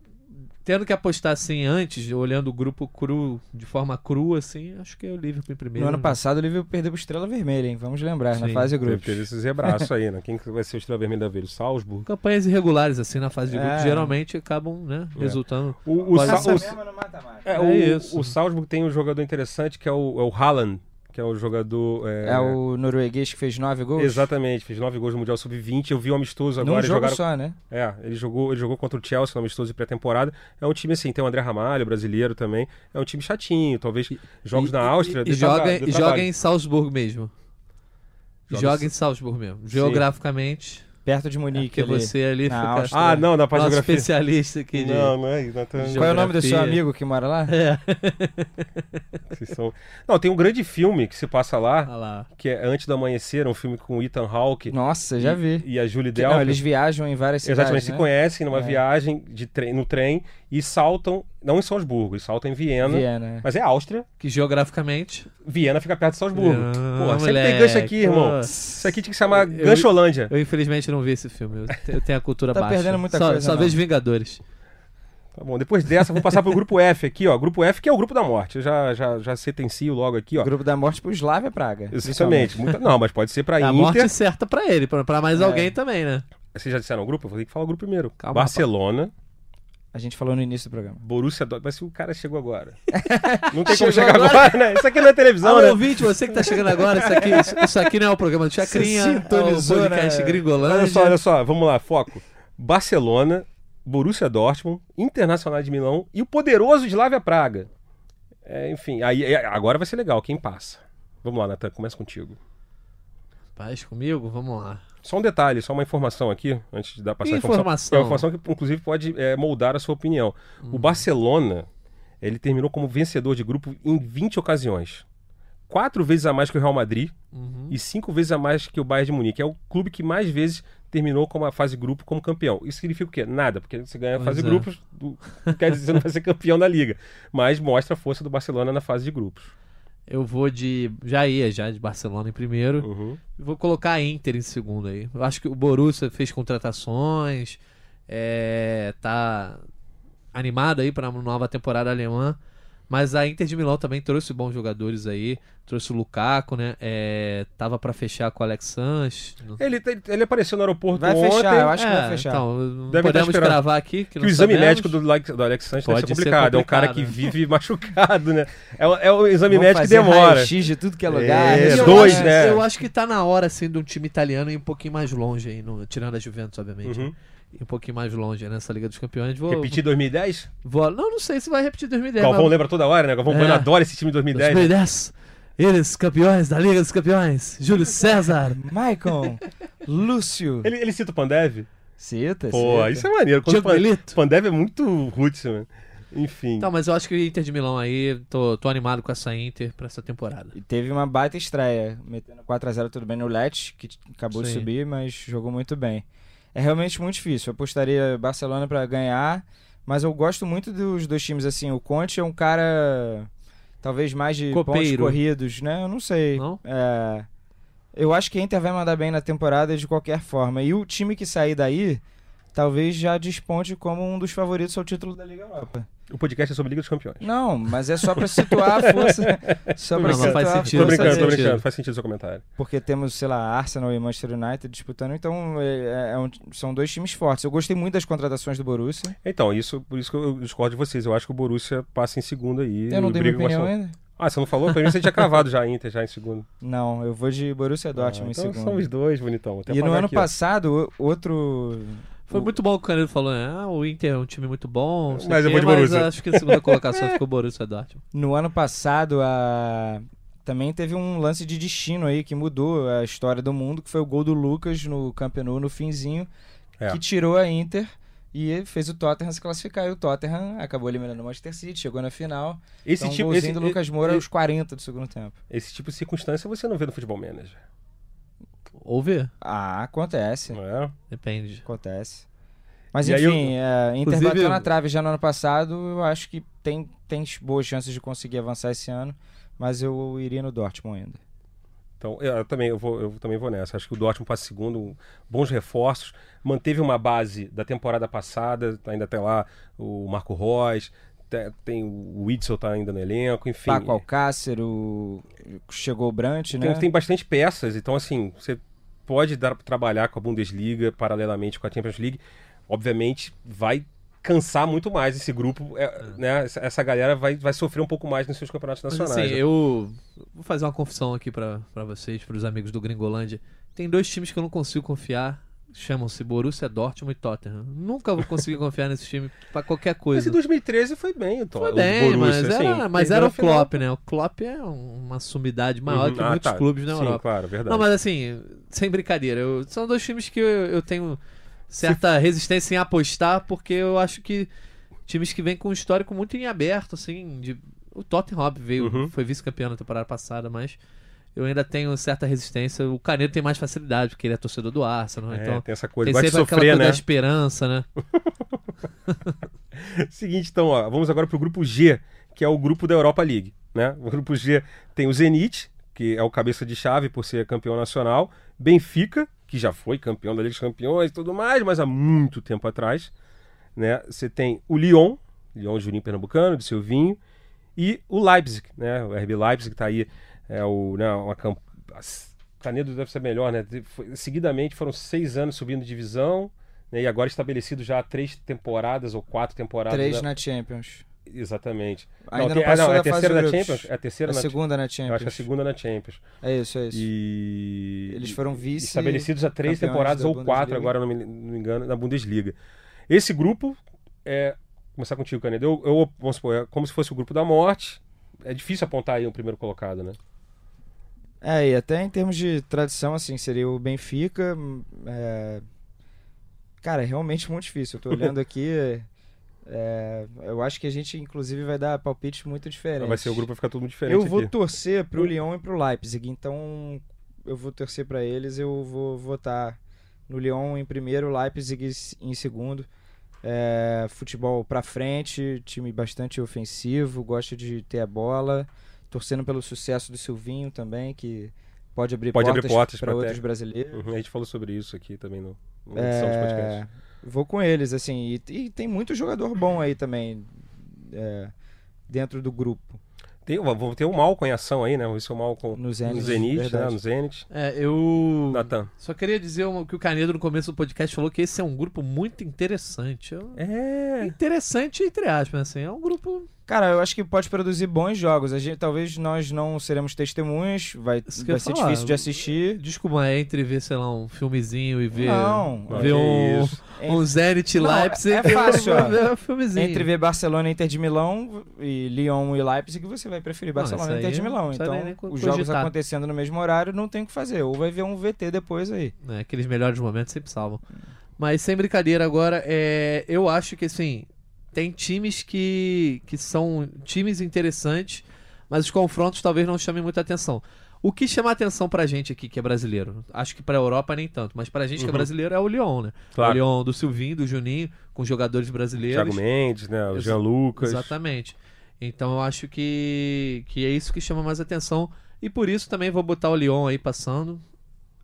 tendo que apostar assim antes, olhando o grupo cru, de forma crua, assim, acho que é o Liverpool em primeiro. No ano né? passado o Liverpool perdeu pro Estrela Vermelha, hein? Vamos lembrar, na Sim, fase de grupos. ter esse zebraço aí, né? Quem que vai ser o Estrela Vermelha da vez? O Salzburg? Campanhas irregulares, assim, na fase de grupo, É. geralmente acabam, né, É. resultando. O, o, Sa- o- mata-mata. é, É o, isso. o Salzburg tem um jogador interessante que é o, é o Haaland, que é o jogador... É, É o norueguês que fez nove gols? Exatamente, fez nove gols no Mundial Sub-20. Eu vi um amistoso Num agora. eles jogo jogaram só, né? É, ele jogou, ele jogou contra o Chelsea no amistoso de pré-temporada. É um time assim, tem o André Ramalho, brasileiro também. É um time chatinho, talvez jogos E- na Áustria. E, e joga, e joga em Salzburgo mesmo. Joga Joga, em- em Salzburgo mesmo. Geograficamente. Perto de É Munique porque ali. você ali na fica. Áustria. Ah, não, na nosso geografia. especialista aqui de. Não, não é isso. Não, Qual é o nome do seu amigo que mora lá? É. são- Não, tem um grande filme que se passa lá, Olha lá. que é Antes do Amanhecer, um filme com o Ethan Hawke Nossa, já vi. e a Julie Delpy. Não, eles viajam em várias cidades, Exatamente, se né? conhecem numa É. viagem de trem, no trem e saltam, não em Salzburgo, eles saltam em Viena, Viena. é. mas é Áustria. Que geograficamente. Viena fica perto de Salzburgo. Ah, Pô, sempre tem moleque, gancho aqui, irmão. pô. Isso aqui tinha que se chamar Eu- Gancholândia. Eu infelizmente não vi esse filme. Eu eu tenho a cultura Tá baixa. perdendo muita só, coisa, Só não. vejo Vingadores. Tá bom, depois dessa, vamos passar pro grupo F aqui, ó. Grupo F que é o grupo da morte. Eu já, já, já sentencio logo aqui, ó. Grupo da morte pro Slavia Praga. Exatamente. Muita... Não, mas pode ser pra a Inter. morte certa pra ele, pra, pra mais É. alguém também, né? Vocês já disseram o grupo? Eu vou ter que falar o grupo primeiro. Calma, Barcelona, A gente falou no início do programa. Borussia Dortmund. Mas se o cara chegou agora. Não tem Chegou como chegar agora, agora? né? Isso aqui não é televisão, Alô, né? ouvinte, você que tá chegando agora, isso aqui, isso, isso aqui não é o programa do Chacrinha, Você sintonizou, é o podcast né? Gringolândia. Olha só, olha só. Vamos lá, foco. Barcelona, Borussia Dortmund, Internacional de Milão e o poderoso Slavia Praga. É, enfim, aí, é, agora vai ser legal. Quem passa? Vamos lá, Natan, começa contigo. Paz comigo? Vamos lá. Só um detalhe, só uma informação aqui, antes de dar passar a Informação. É uma informação que, inclusive, pode é, moldar a sua opinião. Hum. O Barcelona, ele terminou como vencedor de grupo em 20 ocasiões. Quatro vezes a mais que o Real Madrid Uhum. e cinco vezes a mais que o Bayern de Munique. É o clube que mais vezes terminou como a fase grupo como campeão. Isso significa o quê? Nada, porque você ganha a Pois fase é. grupos, quer dizer você não vai ser campeão da liga. Mas mostra a força do Barcelona na fase de grupos. Eu vou de. Já ia, já de Barcelona em primeiro. Uhum. Vou colocar a Inter em segundo aí. Eu acho que o Borussia fez contratações, é, tá animado aí para uma nova temporada alemã. Mas a Inter de Milão também trouxe bons jogadores aí. Trouxe o Lukaku, né? É, tava para fechar com o Alex Sanches. Ele, ele apareceu no aeroporto Vai ontem. fechar, eu acho que É, vai fechar. Então, não Deve podemos estar esperando. cravar aqui que, Que não o exame sabemos. médico do, Alex- do Alex Sanches deve Pode ser ser complicado. É um cara complicado, que né? vive machucado, né? É, o- é o exame Vão médico que demora. raio-x de tudo que é lugar. É, E eu dois, acho- né? Eu acho que tá na hora, assim, de um time italiano ir um pouquinho mais longe aí, no- tirando a Juventus, obviamente. Uhum. né? Ir um pouquinho mais longe nessa Liga dos Campeões. Vou, Repetir 2010? vou- não, não sei se vai repetir 2010. Galvão mas- lembra toda hora, né? Galvão É. Adora esse time de 2010. né? 2010. Eles, campeões da Liga dos Campeões. Júlio César. Maicon, Lúcio. Ele, ele cita o Pandev? Cita, Pô, cita. isso é maneiro. Quando o Diego Pan- Milito. Pandev é muito roots, mano. Enfim. Então, mas eu acho que o Inter de Milão aí, tô, tô animado com essa Inter pra essa temporada. E teve uma baita estreia, metendo 4x0 tudo bem no Lecce, que acabou de Sim. subir, mas jogou muito bem. É realmente muito difícil. Eu apostaria Barcelona pra ganhar, mas eu gosto muito dos dois times assim. O Conte é um cara talvez mais de pontos Copeiro. corridos, né? Eu não sei. Não? É, eu acho que a Inter vai mandar bem na temporada de qualquer forma. E o time que sair daí talvez já desponte como um dos favoritos ao título da Liga Europa. O podcast é sobre Liga dos Campeões. Não, mas é só pra situar a força. Só pra Não, mas situar faz sentido, Tô brincando, tô brincando. Faz sentido o seu comentário. Porque temos, sei lá, Arsenal e Manchester United disputando, então é- é um- são dois times fortes. Eu gostei muito das contratações do Borussia. Então, isso, por isso que eu discordo de vocês. Eu acho que o Borussia passa em segundo aí. Eu não dei minha opinião ainda. Ah, você não falou? Pra mim você tinha cravado já a Inter já em segundo. Não, eu vou de Borussia Dortmund Ah, então em segundo. são os dois, bonitão. E no ano aqui, ó. passado, o- outro. Foi o- muito bom o que o Canedo falou, né? Ah, o Inter é um time muito bom. Mas quê, vou de Borussia. acho que na segunda colocação ficou o Borussia Dortmund. No ano passado, a... também teve um lance de destino aí que mudou a história do mundo, que foi o gol do Lucas no Campeonato no finzinho, É. que tirou a Inter e fez o Tottenham se classificar. E o Tottenham acabou eliminando o Manchester City, chegou na final. Esse então, tipo, golzinho esse, do Lucas Moura esse, aos 40 do segundo tempo. esse tipo de circunstância você não vê no futebol manager. Ou ver, Ah, acontece. É? depende. Acontece. Mas E aí enfim, é, Inter bateu na trave já no ano passado. Eu acho que tem, tem boas chances de conseguir avançar esse ano. Mas eu iria no Dortmund ainda. Então, eu, eu também, eu, vou, eu também vou nessa. Acho que o Dortmund passa segundo, bons reforços. Manteve uma base da temporada passada, ainda tem lá o Marco Reus, te- tem o Witzel tá ainda no elenco, enfim. Paco Alcácer, o... chegou o Brant, tem, né? tem bastante peças, então assim, você pode dar trabalhar com a Bundesliga paralelamente com a Champions League. Obviamente, vai cansar muito mais esse grupo, é, né? Essa, galera vai, vai sofrer um pouco mais nos seus campeonatos Mas nacionais. assim, né? eu vou fazer uma confissão aqui pra vocês, pros amigos do Gringolândia. Tem dois times que eu não consigo confiar. Chamam-se Borussia Dortmund e Tottenham. Nunca vou conseguir confiar nesse time pra qualquer Mas coisa. em 2013 foi bem, então. Foi o bem, mas Borussia, era, assim, mas era o final. Klopp, né? O Klopp é uma sumidade maior Uhum. que Ah, muitos tá. clubes na Sim, Europa. claro, verdade. Não, mas assim, sem brincadeira, eu- são dois times que eu, eu tenho certa resistência em apostar, porque eu acho que times que vêm com um histórico muito em aberto, assim, de, o Tottenham veio, Uhum. foi vice-campeão na temporada passada, mas eu ainda tenho certa resistência. O Canedo tem mais facilidade, porque ele é torcedor do Arsenal, É, então tem essa coisa. tem de sempre aquela sofrer, coisa né? da esperança, né? Seguinte, então, ó, vamos agora pro grupo G, que é o grupo da Europa League, né? O grupo G tem o Zenit, que é o cabeça de chave por ser campeão nacional, Benfica, que já foi campeão da Liga dos Campeões e tudo mais, mas há muito tempo atrás, né? Você tem o Lyon, Lyon Juninho Pernambucano, de Silvinho, e o Leipzig, né? O RB Leipzig que tá aí, é o, né, uma camp... Canedo deve ser melhor, né? Seguidamente foram seis anos subindo divisão, né? E agora estabelecido já há três temporadas ou quatro temporadas. Três da- na Champions. Exatamente. Ainda tem- não ah, passou não, é a terceira grupos. Champions? É a terceira A na segunda na Eu acho que é a Champions. segunda na Champions. É isso, é isso. E. Eles foram vice. Estabelecidos há três temporadas da ou quatro, agora, não me, não me engano, na Bundesliga. Esse grupo é. Começar contigo, Canedo. Eu, eu, vamos supor, é como se fosse o grupo da morte. É difícil apontar aí o primeiro colocado, né? É, e até em termos de tradição, assim, seria o Benfica. hum, é, Cara, é realmente muito difícil. Eu tô olhando aqui. é, Eu acho que a gente, inclusive, vai dar palpites muito diferentes. Vai ser o grupo vai ficar tudo muito diferente. Eu vou aqui. torcer pro Lyon e pro Leipzig, então eu vou torcer pra eles. Eu vou votar no Lyon em primeiro, Leipzig em segundo. É, futebol pra frente, time bastante ofensivo, gosta de ter a bola. Torcendo pelo sucesso do Silvinho também, que pode abrir Pode abrir portas, para outros brasileiros. Uhum, a gente falou sobre isso aqui também no, no. É, vou com eles, assim. E, e tem muito jogador bom aí também é, dentro do grupo. Tem, vamos ter o Malcom em ação aí, né? Esse é o Malcom No no Zenit, Zenit, né? No Zenit. É, eu. Natan. Só queria dizer uma- que o Canedo no começo do podcast falou que esse é um grupo muito interessante. Eu- É. Interessante, entre aspas, assim. É um grupo. Cara, eu acho que pode produzir bons jogos. A gente, talvez nós não seremos testemunhas, vai, vai ser falar. difícil de assistir. Desculpa, é entre ver, sei lá, um filmezinho e ver. Não, Não, ver um, isso. um Zenit Não, Leipzig. é fácil, um filmezinho. Entre ver Barcelona e Inter de Milão e Lyon e Leipzig, você vai preferir Não, Barcelona isso e Inter de Milão. não Então, os jogos cogitar. acontecendo no mesmo horário, não tem o que fazer. Ou vai ver um VT depois aí. né, aqueles melhores momentos sempre salvam. Mas sem brincadeira agora, é, eu acho que assim, tem times que, que são times interessantes, mas os confrontos talvez não chamem muita atenção. O que chama atenção pra gente aqui, que é brasileiro, acho que pra Europa nem tanto, mas pra gente que é Uhum. brasileiro é o Lyon, né? Claro. O Lyon do Silvinho, do Juninho, com jogadores brasileiros. Thiago Mendes, né? O Jean Lucas. Exatamente. Então eu acho que, que é isso que chama mais atenção. E por isso também vou botar o Lyon aí passando.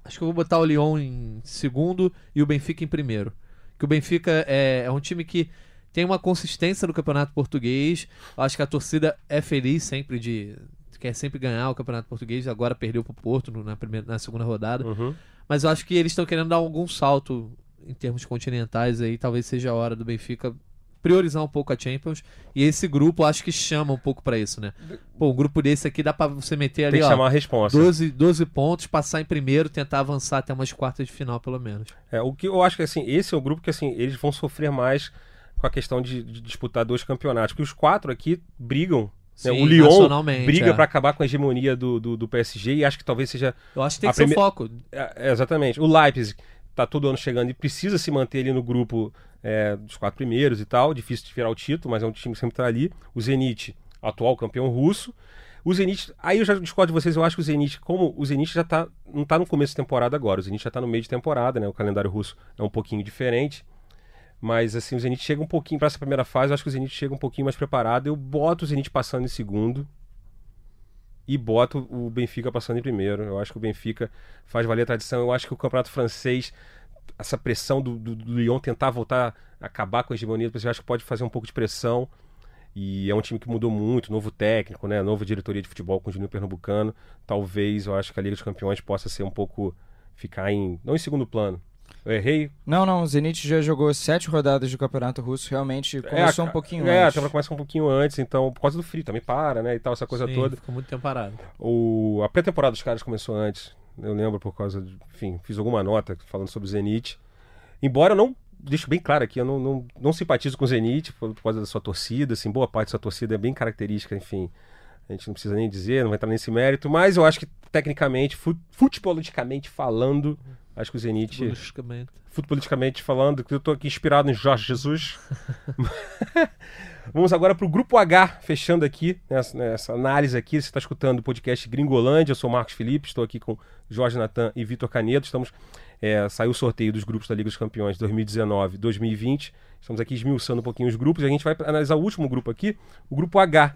Acho que eu vou botar o Lyon em segundo e o Benfica em primeiro. Que o Benfica é, é um time que tem uma consistência no campeonato português. Acho que a torcida é feliz sempre de. Quer sempre ganhar o campeonato português. Agora perdeu pro Porto no- na, primeira, na segunda rodada. Uhum. Mas eu acho que eles estão querendo dar algum salto em termos continentais aí. Talvez seja a hora do Benfica priorizar um pouco a Champions. E esse grupo acho que chama um pouco pra isso, né? Pô, um grupo desse aqui dá pra você meter ali, Tem que ó, chamar a resposta. 12, 12 pontos, passar em primeiro, tentar avançar até umas quartas de final, pelo menos. É, o que eu acho que assim, esse é o grupo que assim, eles vão sofrer mais com a questão de, de disputar dois campeonatos. Porque os quatro aqui brigam. né? Sim, O Lyon briga é. pra acabar com a hegemonia do, do, do PSG e acho que talvez seja. Eu acho que tem que ser o foco. é, é, exatamente. O Leipzig tá todo ano chegando e precisa se manter ali no grupo é, dos quatro primeiros e tal. Difícil de tirar o título, mas é um time que sempre tá ali. O Zenit, atual campeão russo. O Zenit, aí eu já discordo de vocês, eu acho que o Zenit, como o Zenit já tá, não tá no começo de temporada agora, o Zenit já tá no meio de temporada, né? O calendário russo é um pouquinho diferente. Mas assim, o Zenit chega um pouquinho para essa primeira fase, eu acho que o Zenit chega um pouquinho mais preparado. Eu boto o Zenit passando em segundo e boto o Benfica passando em primeiro. Eu acho que o Benfica faz valer a tradição. Eu acho que o campeonato francês, essa pressão do, do, do Lyon tentar voltar acabar com a hegemonia, eu acho que pode fazer um pouco de pressão. E é um time que mudou muito, novo técnico, né? Nova diretoria de futebol com o Juninho Pernambucano. Talvez eu acho que a Liga dos Campeões possa ser um pouco. ficar em. não em segundo plano. Eu errei. Não, não, o Zenit já jogou sete rodadas do Campeonato Russo, realmente começou é, um pouquinho É, a antes. temporada começa um pouquinho antes, então, por causa do frio também para, né? E tal, essa coisa Sim, toda. Ficou muito tempo parado. O, a pré-temporada dos caras começou antes. Eu lembro por causa de. Enfim, fiz alguma nota falando sobre o Zenit. Embora eu não. Deixo bem claro aqui, eu não, não, não simpatizo com o Zenit por, por causa da sua torcida. Assim, boa parte da sua torcida é bem característica, enfim. A gente não precisa nem dizer, não vai entrar nesse mérito. Mas eu acho que, tecnicamente, fu- futebolisticamente falando, acho que o Zenit. Politicamente. Futebolisticamente falando, que eu tô aqui inspirado em Jorge Jesus. Vamos agora para o Grupo H, fechando aqui nessa, nessa análise aqui. Você está escutando o podcast Gringolândia. Eu sou Marcos Felipe, estou aqui com Jorge Natan e Vitor Canedo. Estamos, é, saiu o sorteio dos grupos da Liga dos Campeões 2019-2020. Estamos aqui esmiuçando um pouquinho os grupos e a gente vai analisar o último grupo aqui, o Grupo H,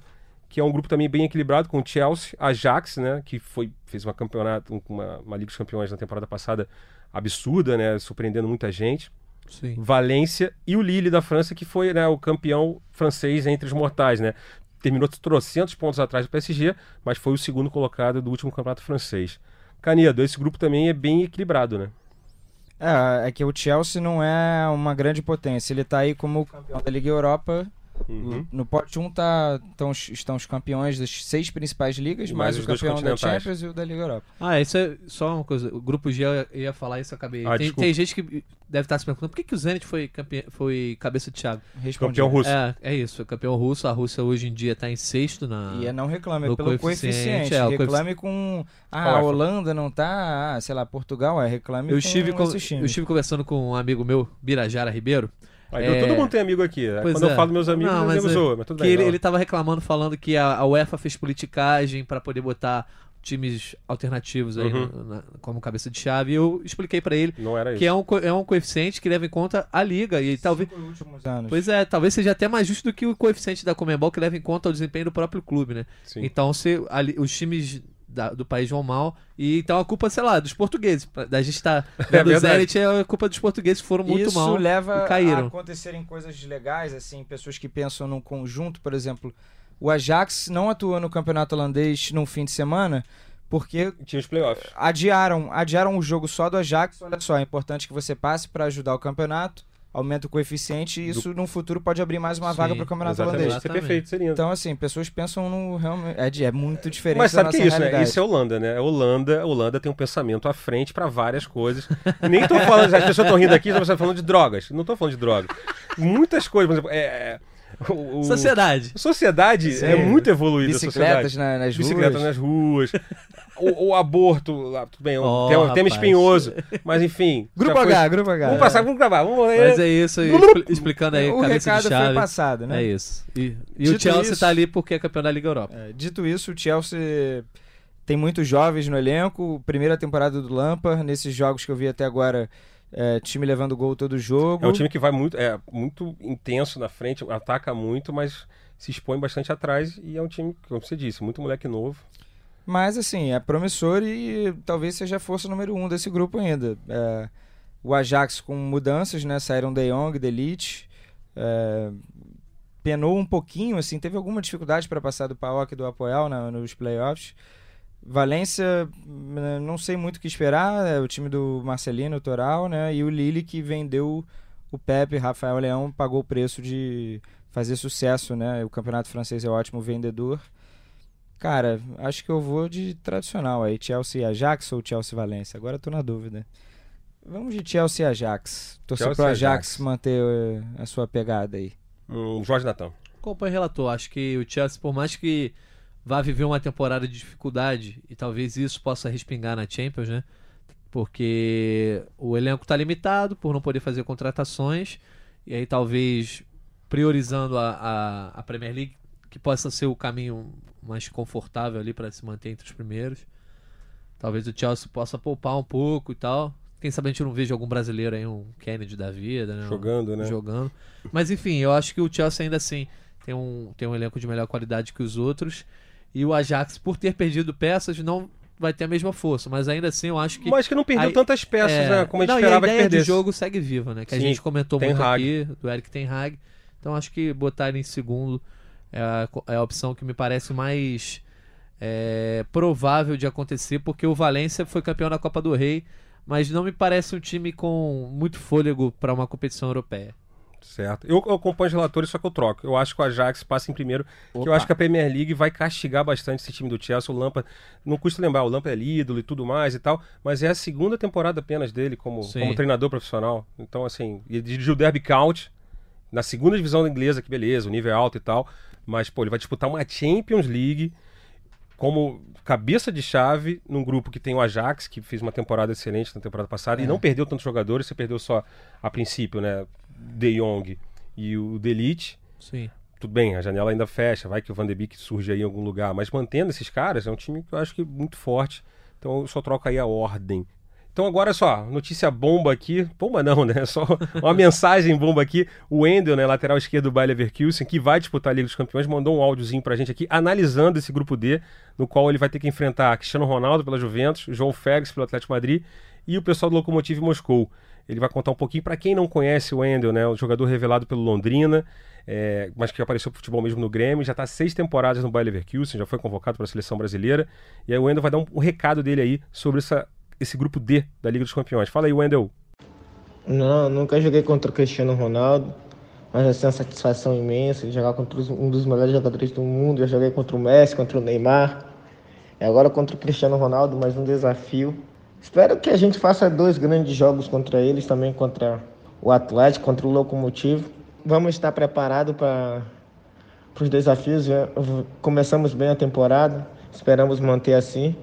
que é um grupo também bem equilibrado com o Chelsea, Ajax, né, que foi, fez uma campeonato, uma, uma Liga dos Campeões na temporada passada absurda, né, surpreendendo muita gente. Sim. Valência e o Lille da França, que foi né, o campeão francês entre os mortais, né? Terminou trocentos pontos atrás do PSG, mas foi o segundo colocado do último campeonato francês. Canedo, esse grupo também é bem equilibrado, né? É, é que o Chelsea não é uma grande potência. Ele tá aí como campeão da Liga Europa. Uhum. No pote 1 tá, tão, estão os campeões das seis principais ligas, mais, mais o campeão da. Champions e o da Liga Europa. Ah, isso é só uma coisa. O grupo G eu ia falar isso, eu acabei. Ah, tem, tem gente que deve estar se perguntando por que, que o Zenit foi, campe... foi cabeça de chave. Respondi. Campeão russo. É, é isso, foi campeão russo. A Rússia hoje em dia está em sexto na. E é não reclame, é pelo coeficiente, coeficiente. é, reclame com. Ah, a Holanda não tá. Ah, sei lá, Portugal, é reclame eu, com estive com- eu estive conversando com um amigo meu, Birajara Ribeiro. Aí, É. Todo mundo tem amigo aqui. né? Pois Quando é. eu falo meus amigos, Não, eu mas nego é- zoa, mas tudo Que bem. ele, não. ele tava reclamando, falando que a, a UEFA fez politicagem para poder botar times alternativos aí Uhum. na- na- como cabeça de chave. E eu expliquei para ele Não era isso. que é um, é um coeficiente que leva em conta a liga. E talvez. Cinco. Pois é, talvez seja até mais justo do que o coeficiente da Comembol que leva em conta o desempenho do próprio clube, né? Sim. Então, se ali- os times da- do país vão mal, e então a culpa, sei lá, dos portugueses. Da gente tá vendo o verdade. Zenit, é a culpa dos portugueses que foram muito Isso mal leva e caíram. a acontecerem coisas legais, assim, pessoas que pensam num conjunto, por exemplo, o Ajax não atuou no campeonato holandês num fim de semana porque Tinha os playoffs. adiaram, adiaram o jogo só do Ajax. Olha só, é importante que você passe para ajudar o campeonato, aumenta o coeficiente e isso no futuro pode abrir mais uma Sim, vaga para o campeonato holandês. Isso é perfeito, seria. Então, assim, pessoas pensam no realmente é, de- é muito diferente Mas da sabe que é isso, né? Isso é Holanda, né? A Holanda, a Holanda tem um pensamento à frente pra várias coisas. Nem tô falando, as pessoas estão rindo aqui, estão falando de drogas. Não tô falando de drogas. Muitas coisas, por exemplo, é, é, o- o- Sociedade. Sociedade Sim. é muito evoluída. a Bicicletas sociedade. na- nas Bicicleta ruas. nas ruas. O, o aborto, lá, tudo bem, é um Oh, tema, tema rapaz. espinhoso. Mas enfim. Grupo foi- H, grupo H. Vamos passar, vamos gravar. Vamos Mas é isso, aí, expli- explicando aí, o cabeça recado de chave. foi passado, né? É isso. E, e o Chelsea isso- tá ali porque é campeão da Liga Europa. É, dito isso, o Chelsea tem muitos jovens no elenco. Primeira temporada do Lampard, nesses jogos que eu vi até agora, é, time levando gol todo jogo. É um time que vai muito, é, muito intenso na frente, ataca muito, mas se expõe bastante atrás. E é um time, como você disse, muito moleque novo. Mas assim, é promissor e talvez seja a força número um desse grupo ainda. É, o Ajax com mudanças, né? Saíram De Jong, Delite. É, penou um pouquinho, assim, teve alguma dificuldade para passar do PAOK e do Apoel na- nos playoffs. Valência, n- não sei muito o que esperar, é o time do Marcelino, o Toral, né? E o Lille que vendeu o Pepe, Rafael Leão, pagou o preço de fazer sucesso, né? O campeonato francês é ótimo vendedor. Cara, acho que eu vou de tradicional aí, Chelsea Ajax ou Chelsea Valência. Agora eu tô na dúvida. Vamos de Chelsea Ajax. Torcer Chelsea pro Ajax, Ajax. manter eh, a sua pegada aí. Um Jorge Natan. Acompanho o relator. Acho que o Chelsea, por mais que vá viver uma temporada de dificuldade, e talvez isso possa respingar na Champions, né? Porque o elenco tá limitado por não poder fazer contratações, e aí talvez priorizando a, a, a Premier League, que possa ser o caminho mais confortável ali para se manter entre os primeiros. Talvez o Chelsea possa poupar um pouco e tal. Quem sabe a gente não veja algum brasileiro aí, um Kennedy da vida, né? Jogando, né? jogando. Mas enfim, eu acho que o Chelsea ainda assim tem um, tem um elenco de melhor qualidade que os outros. E o Ajax, por ter perdido peças, não vai ter a mesma força. Mas ainda assim, eu acho que. Mas que não perdeu tantas peças, é, né? Como a gente não, esperava e a que ideia perdesse. de jogo segue viva, né? Que Sim, a gente comentou muito Hag. aqui, do Eric Ten Hag. Então acho que botar ele em segundo é a, é a opção que me parece mais é, provável de acontecer, porque o Valência foi campeão da Copa do Rei, mas não me parece um time com muito fôlego para uma competição europeia. Certo. Eu, eu acompanho os relatores, só que eu troco. Eu acho que o Ajax passa em primeiro, que eu acho que a Premier League vai castigar bastante esse time do Chelsea. O Lampa, não custa lembrar, o Lampa é ídolo e tudo mais e tal, mas é a segunda temporada apenas dele como, Sim. como treinador profissional. Então, assim, ele dirigiu o Derby County na segunda divisão inglesa, que beleza, o nível é alto e tal, mas, pô, ele vai disputar uma Champions League como cabeça de chave num grupo que tem o Ajax, que fez uma temporada excelente na temporada passada e É. não perdeu tantos jogadores, você perdeu só a princípio, né? De Jong e o Delite. Sim. Tudo bem, a janela ainda fecha, vai que o Van de Beek surge aí em algum lugar, mas mantendo esses caras, é um time que eu acho que muito forte. Então eu só troco aí a ordem. Então agora só, notícia bomba aqui. Bomba não, né? Só uma mensagem bomba aqui. O Wendel, né, lateral esquerdo do Bayer Leverkusen, que vai disputar a Liga dos Campeões, mandou um áudiozinho pra gente aqui, analisando esse grupo D, no qual ele vai ter que enfrentar Cristiano Ronaldo pela Juventus, João Félix pelo Atlético Madrid e o pessoal do Lokomotiv Moscou. Ele vai contar um pouquinho para quem não conhece o Wendel, né, o jogador revelado pelo Londrina, é, mas que apareceu pro futebol mesmo no Grêmio, já está seis temporadas no Bayer Leverkusen, já foi convocado para a seleção brasileira. E aí o Wendel vai dar um, um recado dele aí sobre essa, esse grupo D da Liga dos Campeões. Fala aí, Wendel. Não, nunca joguei contra o Cristiano Ronaldo, mas assim, uma satisfação imensa de jogar contra um dos melhores jogadores do mundo. Eu joguei contra o Messi, contra o Neymar, agora contra o Cristiano Ronaldo, mais um desafio. Espero que a gente faça dois grandes jogos contra eles, também contra o Atlético, contra o Locomotivo. Vamos estar preparados para os desafios. Começamos bem a temporada, esperamos manter assim.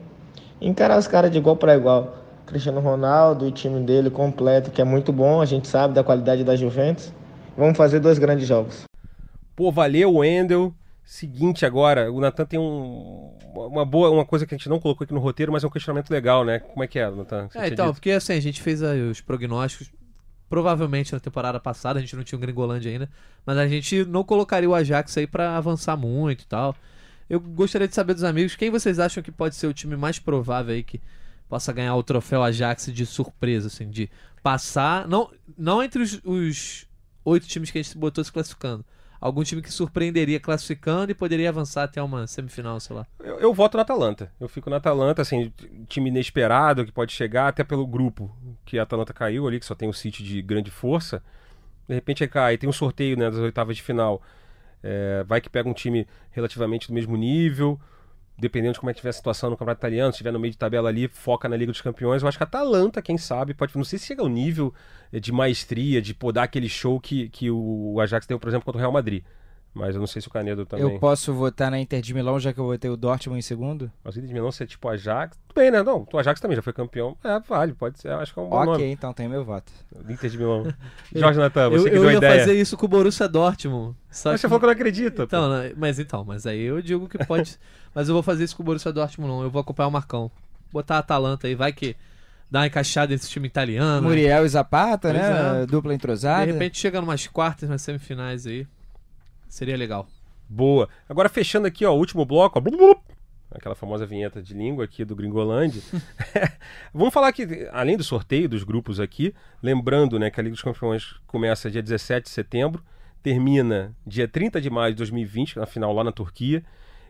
Encarar os caras de igual para igual. Cristiano Ronaldo e o time dele completo, que é muito bom, a gente sabe da qualidade da Juventus. Vamos fazer dois grandes jogos. Pô, valeu, Wendel. Seguinte agora, o Natan tem um, uma boa, uma coisa que a gente não colocou aqui no roteiro, mas é um questionamento legal, né? Como é que é, Natan? É, então, dito. porque assim, a gente fez aí os prognósticos. Provavelmente na temporada passada, a gente não tinha o Gringolândia ainda, mas a gente não colocaria o Ajax aí pra avançar muito e tal. Eu gostaria de saber dos amigos, quem vocês acham que pode ser o time mais provável aí que possa ganhar o troféu Ajax de surpresa, assim, de passar, não, não entre os, os oito times que a gente botou se classificando, algum time que surpreenderia classificando e poderia avançar até uma semifinal, sei lá. Eu, eu voto na Atalanta. Eu fico na Atalanta, assim, time inesperado que pode chegar até pelo grupo que a Atalanta caiu ali, que só tem o City de grande força. De repente aí cai, tem um sorteio né, das oitavas de final. É, vai que pega um time relativamente do mesmo nível. Dependendo de como é que tiver a situação no Campeonato Italiano, se estiver no meio de tabela ali, foca na Liga dos Campeões. Eu acho que a Atalanta, quem sabe, pode. Não sei se chega ao nível eh, de maestria, de pô, dar aquele show que, que o Ajax deu, por exemplo, contra o Real Madrid. Mas eu não sei se o Canedo também. Eu posso votar na Inter de Milão, já que eu botei o Dortmund em segundo? Mas o Inter de Milão ser tipo Ajax. Tudo bem, né? Não, o Ajax também já foi campeão. É, vale, pode ser. Acho que é um bom ok, nome. então tem meu voto. Inter de Milão. Jorge Natan, você eu que eu deu a ia ideia. fazer isso com o Borussia Dortmund. Só Mas você que- falou que não acredita. pô. Então, né, mas então, mas aí eu digo que pode. mas eu vou fazer isso com o Borussia Dortmund, não. Eu vou acompanhar o Marcão. Botar a Atalanta aí, vai que dá uma encaixada nesse time italiano. Muriel e Zapata, Pois né? é. Dupla entrosada. De repente chega numas quartas, nas semifinais aí. Seria legal. Boa. Agora fechando aqui, ó, o último bloco, ó, aquela famosa vinheta de língua aqui do Gringolândia. Vamos falar que, além do sorteio dos grupos aqui, lembrando né, que a Liga dos Campeões começa dia 17 de setembro, termina dia 30 de maio de 2020, na final lá na Turquia.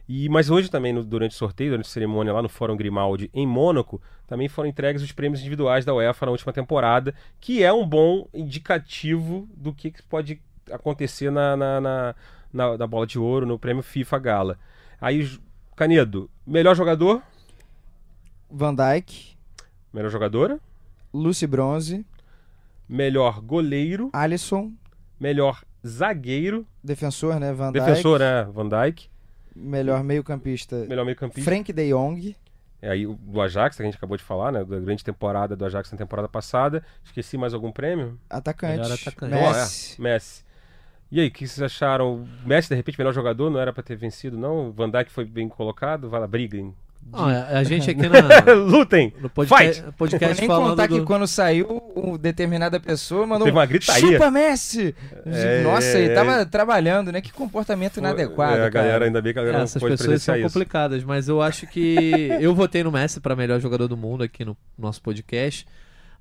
E, mas hoje também, no- durante o sorteio, durante a cerimônia lá no Fórum Grimaldi, em Mônaco, também foram entregues os prêmios individuais da UEFA na última temporada, que é um bom indicativo do que que pode acontecer na, na, na, na- na bola de ouro, no prêmio FIFA Gala. Aí, Canedo, melhor jogador, Van Dijk, melhor jogadora, Lucy Bronze, melhor goleiro, Alisson, melhor zagueiro, defensor, né? Van Dijk. defensor, né, Van Dijk, Melhor meio-campista, melhor meio-campista. Frank de Jong. É aí o do Ajax, que a gente acabou de falar, né? Da grande temporada do Ajax na temporada passada. Esqueci mais algum prêmio? Atacante. Melhor atacante. Messi. Oh, é, Messi. E aí, o que vocês acharam? O Messi, de repente, melhor jogador, não era pra ter vencido, não? O Van Dijk foi bem colocado, vai lá, briguem. Não, a a gente aqui na, Lutem! no podcast, Vou podcast nem falando contar do... que quando saiu, uma determinada pessoa mandou Teve uma um, gritaria. Chupa Messi! É, Nossa, ele é, tava trabalhando, né? Que comportamento inadequado, É, a galera, cara. ainda bem que a galera É, não essas pessoas são isso. complicadas, mas eu acho que eu votei no Messi para melhor jogador do mundo aqui no nosso podcast.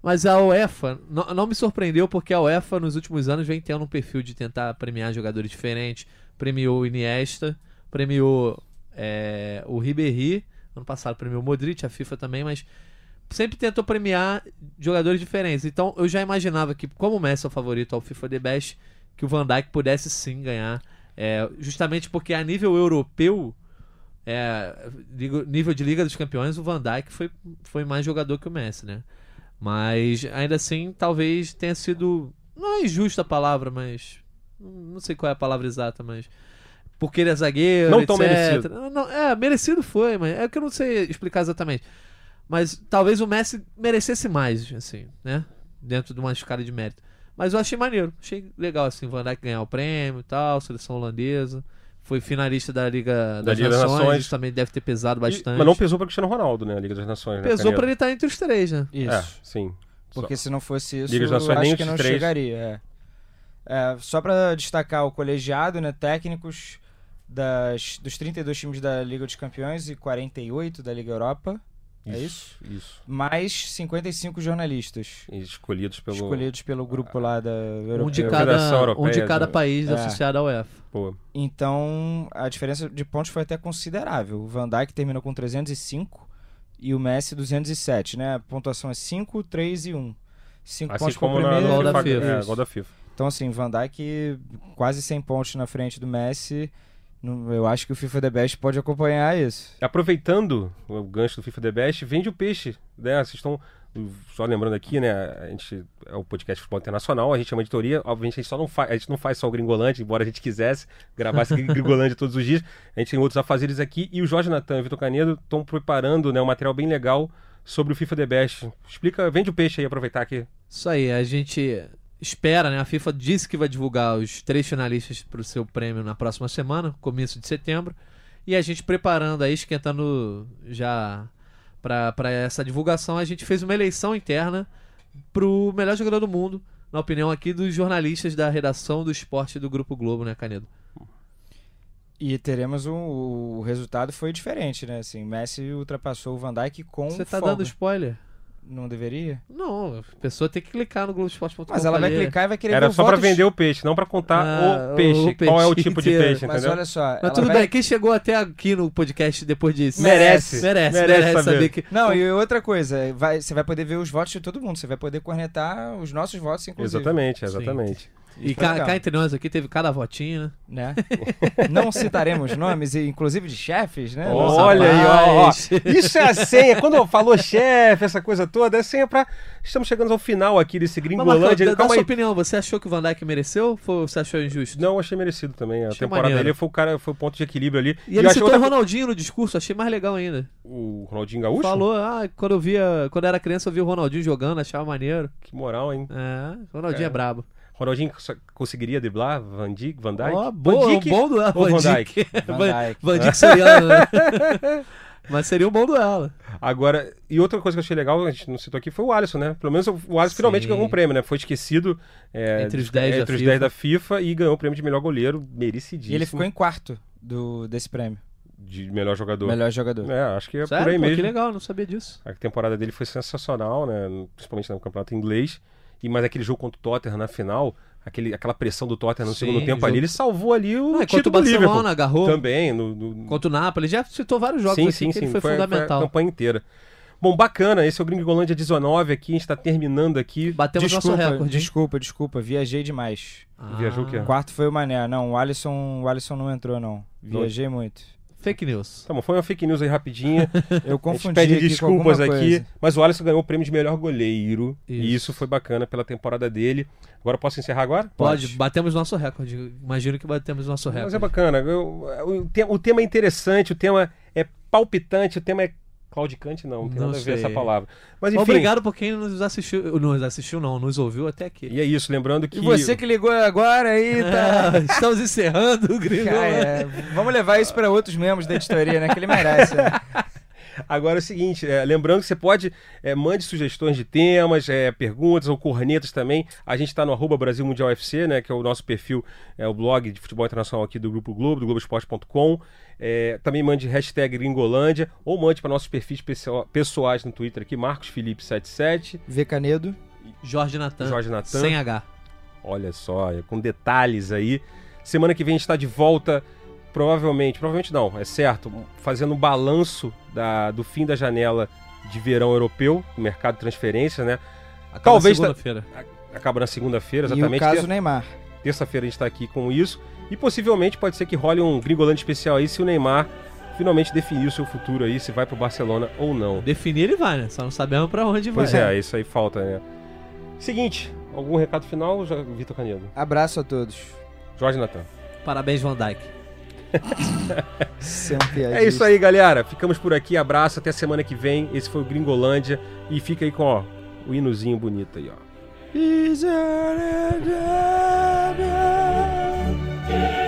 Mas a UEFA não, não me surpreendeu porque a UEFA nos últimos anos vem tendo um perfil de tentar premiar jogadores diferentes. Premiou o Iniesta, premiou é, o Ribéry, ano passado premiou o Modric, a FIFA também, mas sempre tentou premiar jogadores diferentes. Então eu já imaginava que, como o Messi é o favorito ao FIFA The Best, que o Van Dijk pudesse sim ganhar. É, justamente porque a nível europeu, é, nível de Liga dos Campeões, o Van Dijk foi, foi mais jogador que o Messi, né? Mas ainda assim, talvez tenha sido. Não é injusta a palavra, mas. Não sei qual é a palavra exata, mas. Porque ele é zagueiro. Não tão etc. merecido. Não, não, é, merecido foi, mas é que eu não sei explicar exatamente. Mas talvez o Messi merecesse mais, assim, né? Dentro de uma escala de mérito. Mas eu achei maneiro, achei legal, assim, Van Dijk ganhar o prêmio e tal, seleção holandesa. Foi finalista da Liga das Liga das Nações, Nações. isso também deve ter pesado E- bastante. mas não pesou pra Cristiano Ronaldo, né? A Liga das Nações, né? Pesou Canedo? pra ele estar entre os três, né? Isso. É, sim. Porque se não fosse isso, Liga das Nações, nem acho que não três. chegaria. é. É, só pra destacar o colegiado, né? Técnicos das, dos 32 times da Liga dos Campeões e 48 da Liga Europa. É Isso. Isso. Mais 55 jornalistas. Escolhidos pelo. Escolhidos pelo grupo lá da Um de cada, Federação um Europeia de cada de- país É. associado à UEFA. Pô, Então, a diferença de pontos foi até considerável. O Van Dijk terminou com 305 e o Messi 207, né? A pontuação é 5, 3 e 1. 5 assim pontos para o como na, primeiro. Igual na da FIFA. É, Isso. igual da FIFA. Então, assim, Van Dijk quase 100 pontos na frente do Messi. Eu acho que o FIFA The Best pode acompanhar isso. Aproveitando o gancho do FIFA The Best, vende o peixe, né? Vocês estão. Só lembrando aqui, né? A gente é o podcast Futebol Internacional, a gente é uma editoria, obviamente a gente só não faz, a gente não faz só o Gringolândia, embora a gente quisesse gravar esse Gringolândia todos os dias. A gente tem outros afazeres aqui e o Jorge Natan e o Vitor Canedo estão preparando né, um material bem legal sobre o FIFA The Best. Explica, vende o peixe aí, aproveitar aqui. Isso aí, a gente espera, né? A FIFA disse que vai divulgar os três finalistas para o seu prêmio na próxima semana, começo de setembro. E a gente preparando aí, esquentando já para essa divulgação, a gente fez uma eleição interna pro melhor jogador do mundo, na opinião aqui dos jornalistas da redação do esporte do Grupo Globo, né, Canedo? E teremos um, o resultado foi diferente, né? Assim, Messi ultrapassou o Van Dijk com Você tá folga. dando spoiler? Não deveria? Não, a pessoa tem que clicar no Globoesporte.com. Mas ela vai ler. clicar e vai querer ver Era o só pra voto vender o peixe, não pra contar Ah, o peixe. o Qual é o peixe tipo de inteiro. peixe, Mas entendeu? olha só, Mas tudo vai- bem, quem chegou até aqui no podcast depois disso? Merece. Merece, Merece merece, saber. saber que. Não, e outra coisa, vai, você vai poder ver os votos de todo mundo. Você vai poder cornetar os nossos votos, inclusive. Exatamente, exatamente. E cá, cá entre nós aqui teve cada votinho, né? Né? Não citaremos nomes, e inclusive de chefes, né? Olha aí, ó, ó. Isso é a senha. Quando falou chefe, essa coisa toda, é senha pra. Estamos chegando ao final aqui desse Mas, Gringolândia. dá, dá Calma sua opinião, você achou que o Van Dijk mereceu ou você achou injusto? Não, eu achei merecido também. A Achei temporada maneiro. dele foi o cara, foi o ponto de equilíbrio ali. E ele eu achei citou o outra- Ronaldinho no discurso, achei mais legal ainda. O Ronaldinho Gaúcho? Falou, ah, quando eu via, quando eu era criança eu via o Ronaldinho jogando, achava maneiro. Que moral, hein? É, o Ronaldinho é, É. brabo. Ronaldinho cons- conseguiria driblar Van Dijk? Van Dijk? Ó, Van boa, Dijk um bom duelo. ou Van Van Dijk? Van Van Dijk. Van Dijk seria... né? Mas seria um bom duelo. Agora, e outra coisa que eu achei legal, a gente não citou aqui, foi o Alisson, né? Pelo menos o Alisson Sim. finalmente ganhou um prêmio, né? Foi esquecido é, Entre os de- 10 da entre os FIFA. 10 da FIFA e ganhou o prêmio de melhor goleiro, merecidíssimo. E ele ficou em quarto do, desse prêmio. De melhor jogador. Melhor jogador. É, acho que é Sério? por aí Pô, mesmo. que legal, não sabia disso. A temporada dele foi sensacional, né? Principalmente no campeonato inglês. E mas aquele jogo contra o Tottenham na final aquele, aquela pressão do Tottenham no Sim, segundo tempo jogo- ali, ele salvou ali o Ah, título o do Liverpool. Barcelona agarrou Também, no, no- contra o Napoli, já citou vários jogos sim, aqui sim, que sim, ele foi, foi, fundamental. a campanha inteira. Bom, bacana, esse é o Gringolândia 19 aqui, a gente tá terminando aqui. Batemos desculpa, nosso recorde. hein? desculpa, desculpa, viajei demais. Ah, Viajou o quê? O quarto foi o Mané. Não, o Alisson, o Alisson não entrou, não. Viajei muito. Fake news. Tá bom, foi uma fake news aí rapidinha. Eu A gente confundi pede aqui desculpas aqui, coisa. mas o Alisson ganhou o prêmio de melhor goleiro. E Isso. isso foi bacana pela temporada dele. Agora posso encerrar agora? Pode, batemos nosso recorde. Imagino que batemos nosso Mas recorde. é bacana. eu- o, o tema é interessante, o tema é palpitante, o tema é claudicante, não, não tem Não nada a ver sei. essa palavra. Mas enfim, Obrigado por quem nos assistiu. Nos assistiu, não, nos ouviu até aqui. e é isso, lembrando que... E você que ligou agora aí, tá? Ah, estamos encerrando o Gringo. Cara, é, vamos levar isso para outros membros da editoria, né? Que ele merece. né? Agora é o seguinte, é, lembrando que você pode, é, mande sugestões de temas, é, perguntas ou cornetas também. A gente está no arroba Brasil Mundial FC, né, que é o nosso perfil, é o blog de futebol internacional aqui do Grupo Globo, do Globoesporte.com. É, também mande hashtag Gringolândia ou mande para nossos perfis pessoa- pessoais no Twitter aqui, Marcos Felipe 77, Vê Canedo. Jorge Natan. Jorge Natan. Sem H. Olha só, com detalhes aí. Semana que vem a gente está de volta, provavelmente, provavelmente não, é certo, fazendo um balanço da, do fim da janela de verão europeu, do mercado de transferência, né? Acaba Talvez tá- segunda-feira. Acaba na segunda-feira, E o exatamente. caso Ter- Neymar. Terça-feira a gente está aqui com isso. E possivelmente pode ser que role um Gringolândia especial aí se o Neymar finalmente definir o seu futuro aí, se vai pro Barcelona ou não. Definir ele vai, né? Só não sabemos pra onde Pois vai. é, isso aí falta, né? Seguinte, algum recado final, Já- Vitor Canedo? Abraço a todos. Jorge Natan. Parabéns, Van Dyke. É isso aí, galera. Ficamos por aqui. Abraço, até semana que vem. Esse foi o Gringolândia. E fica aí com ó, o hinozinho bonito aí, ó. Is there a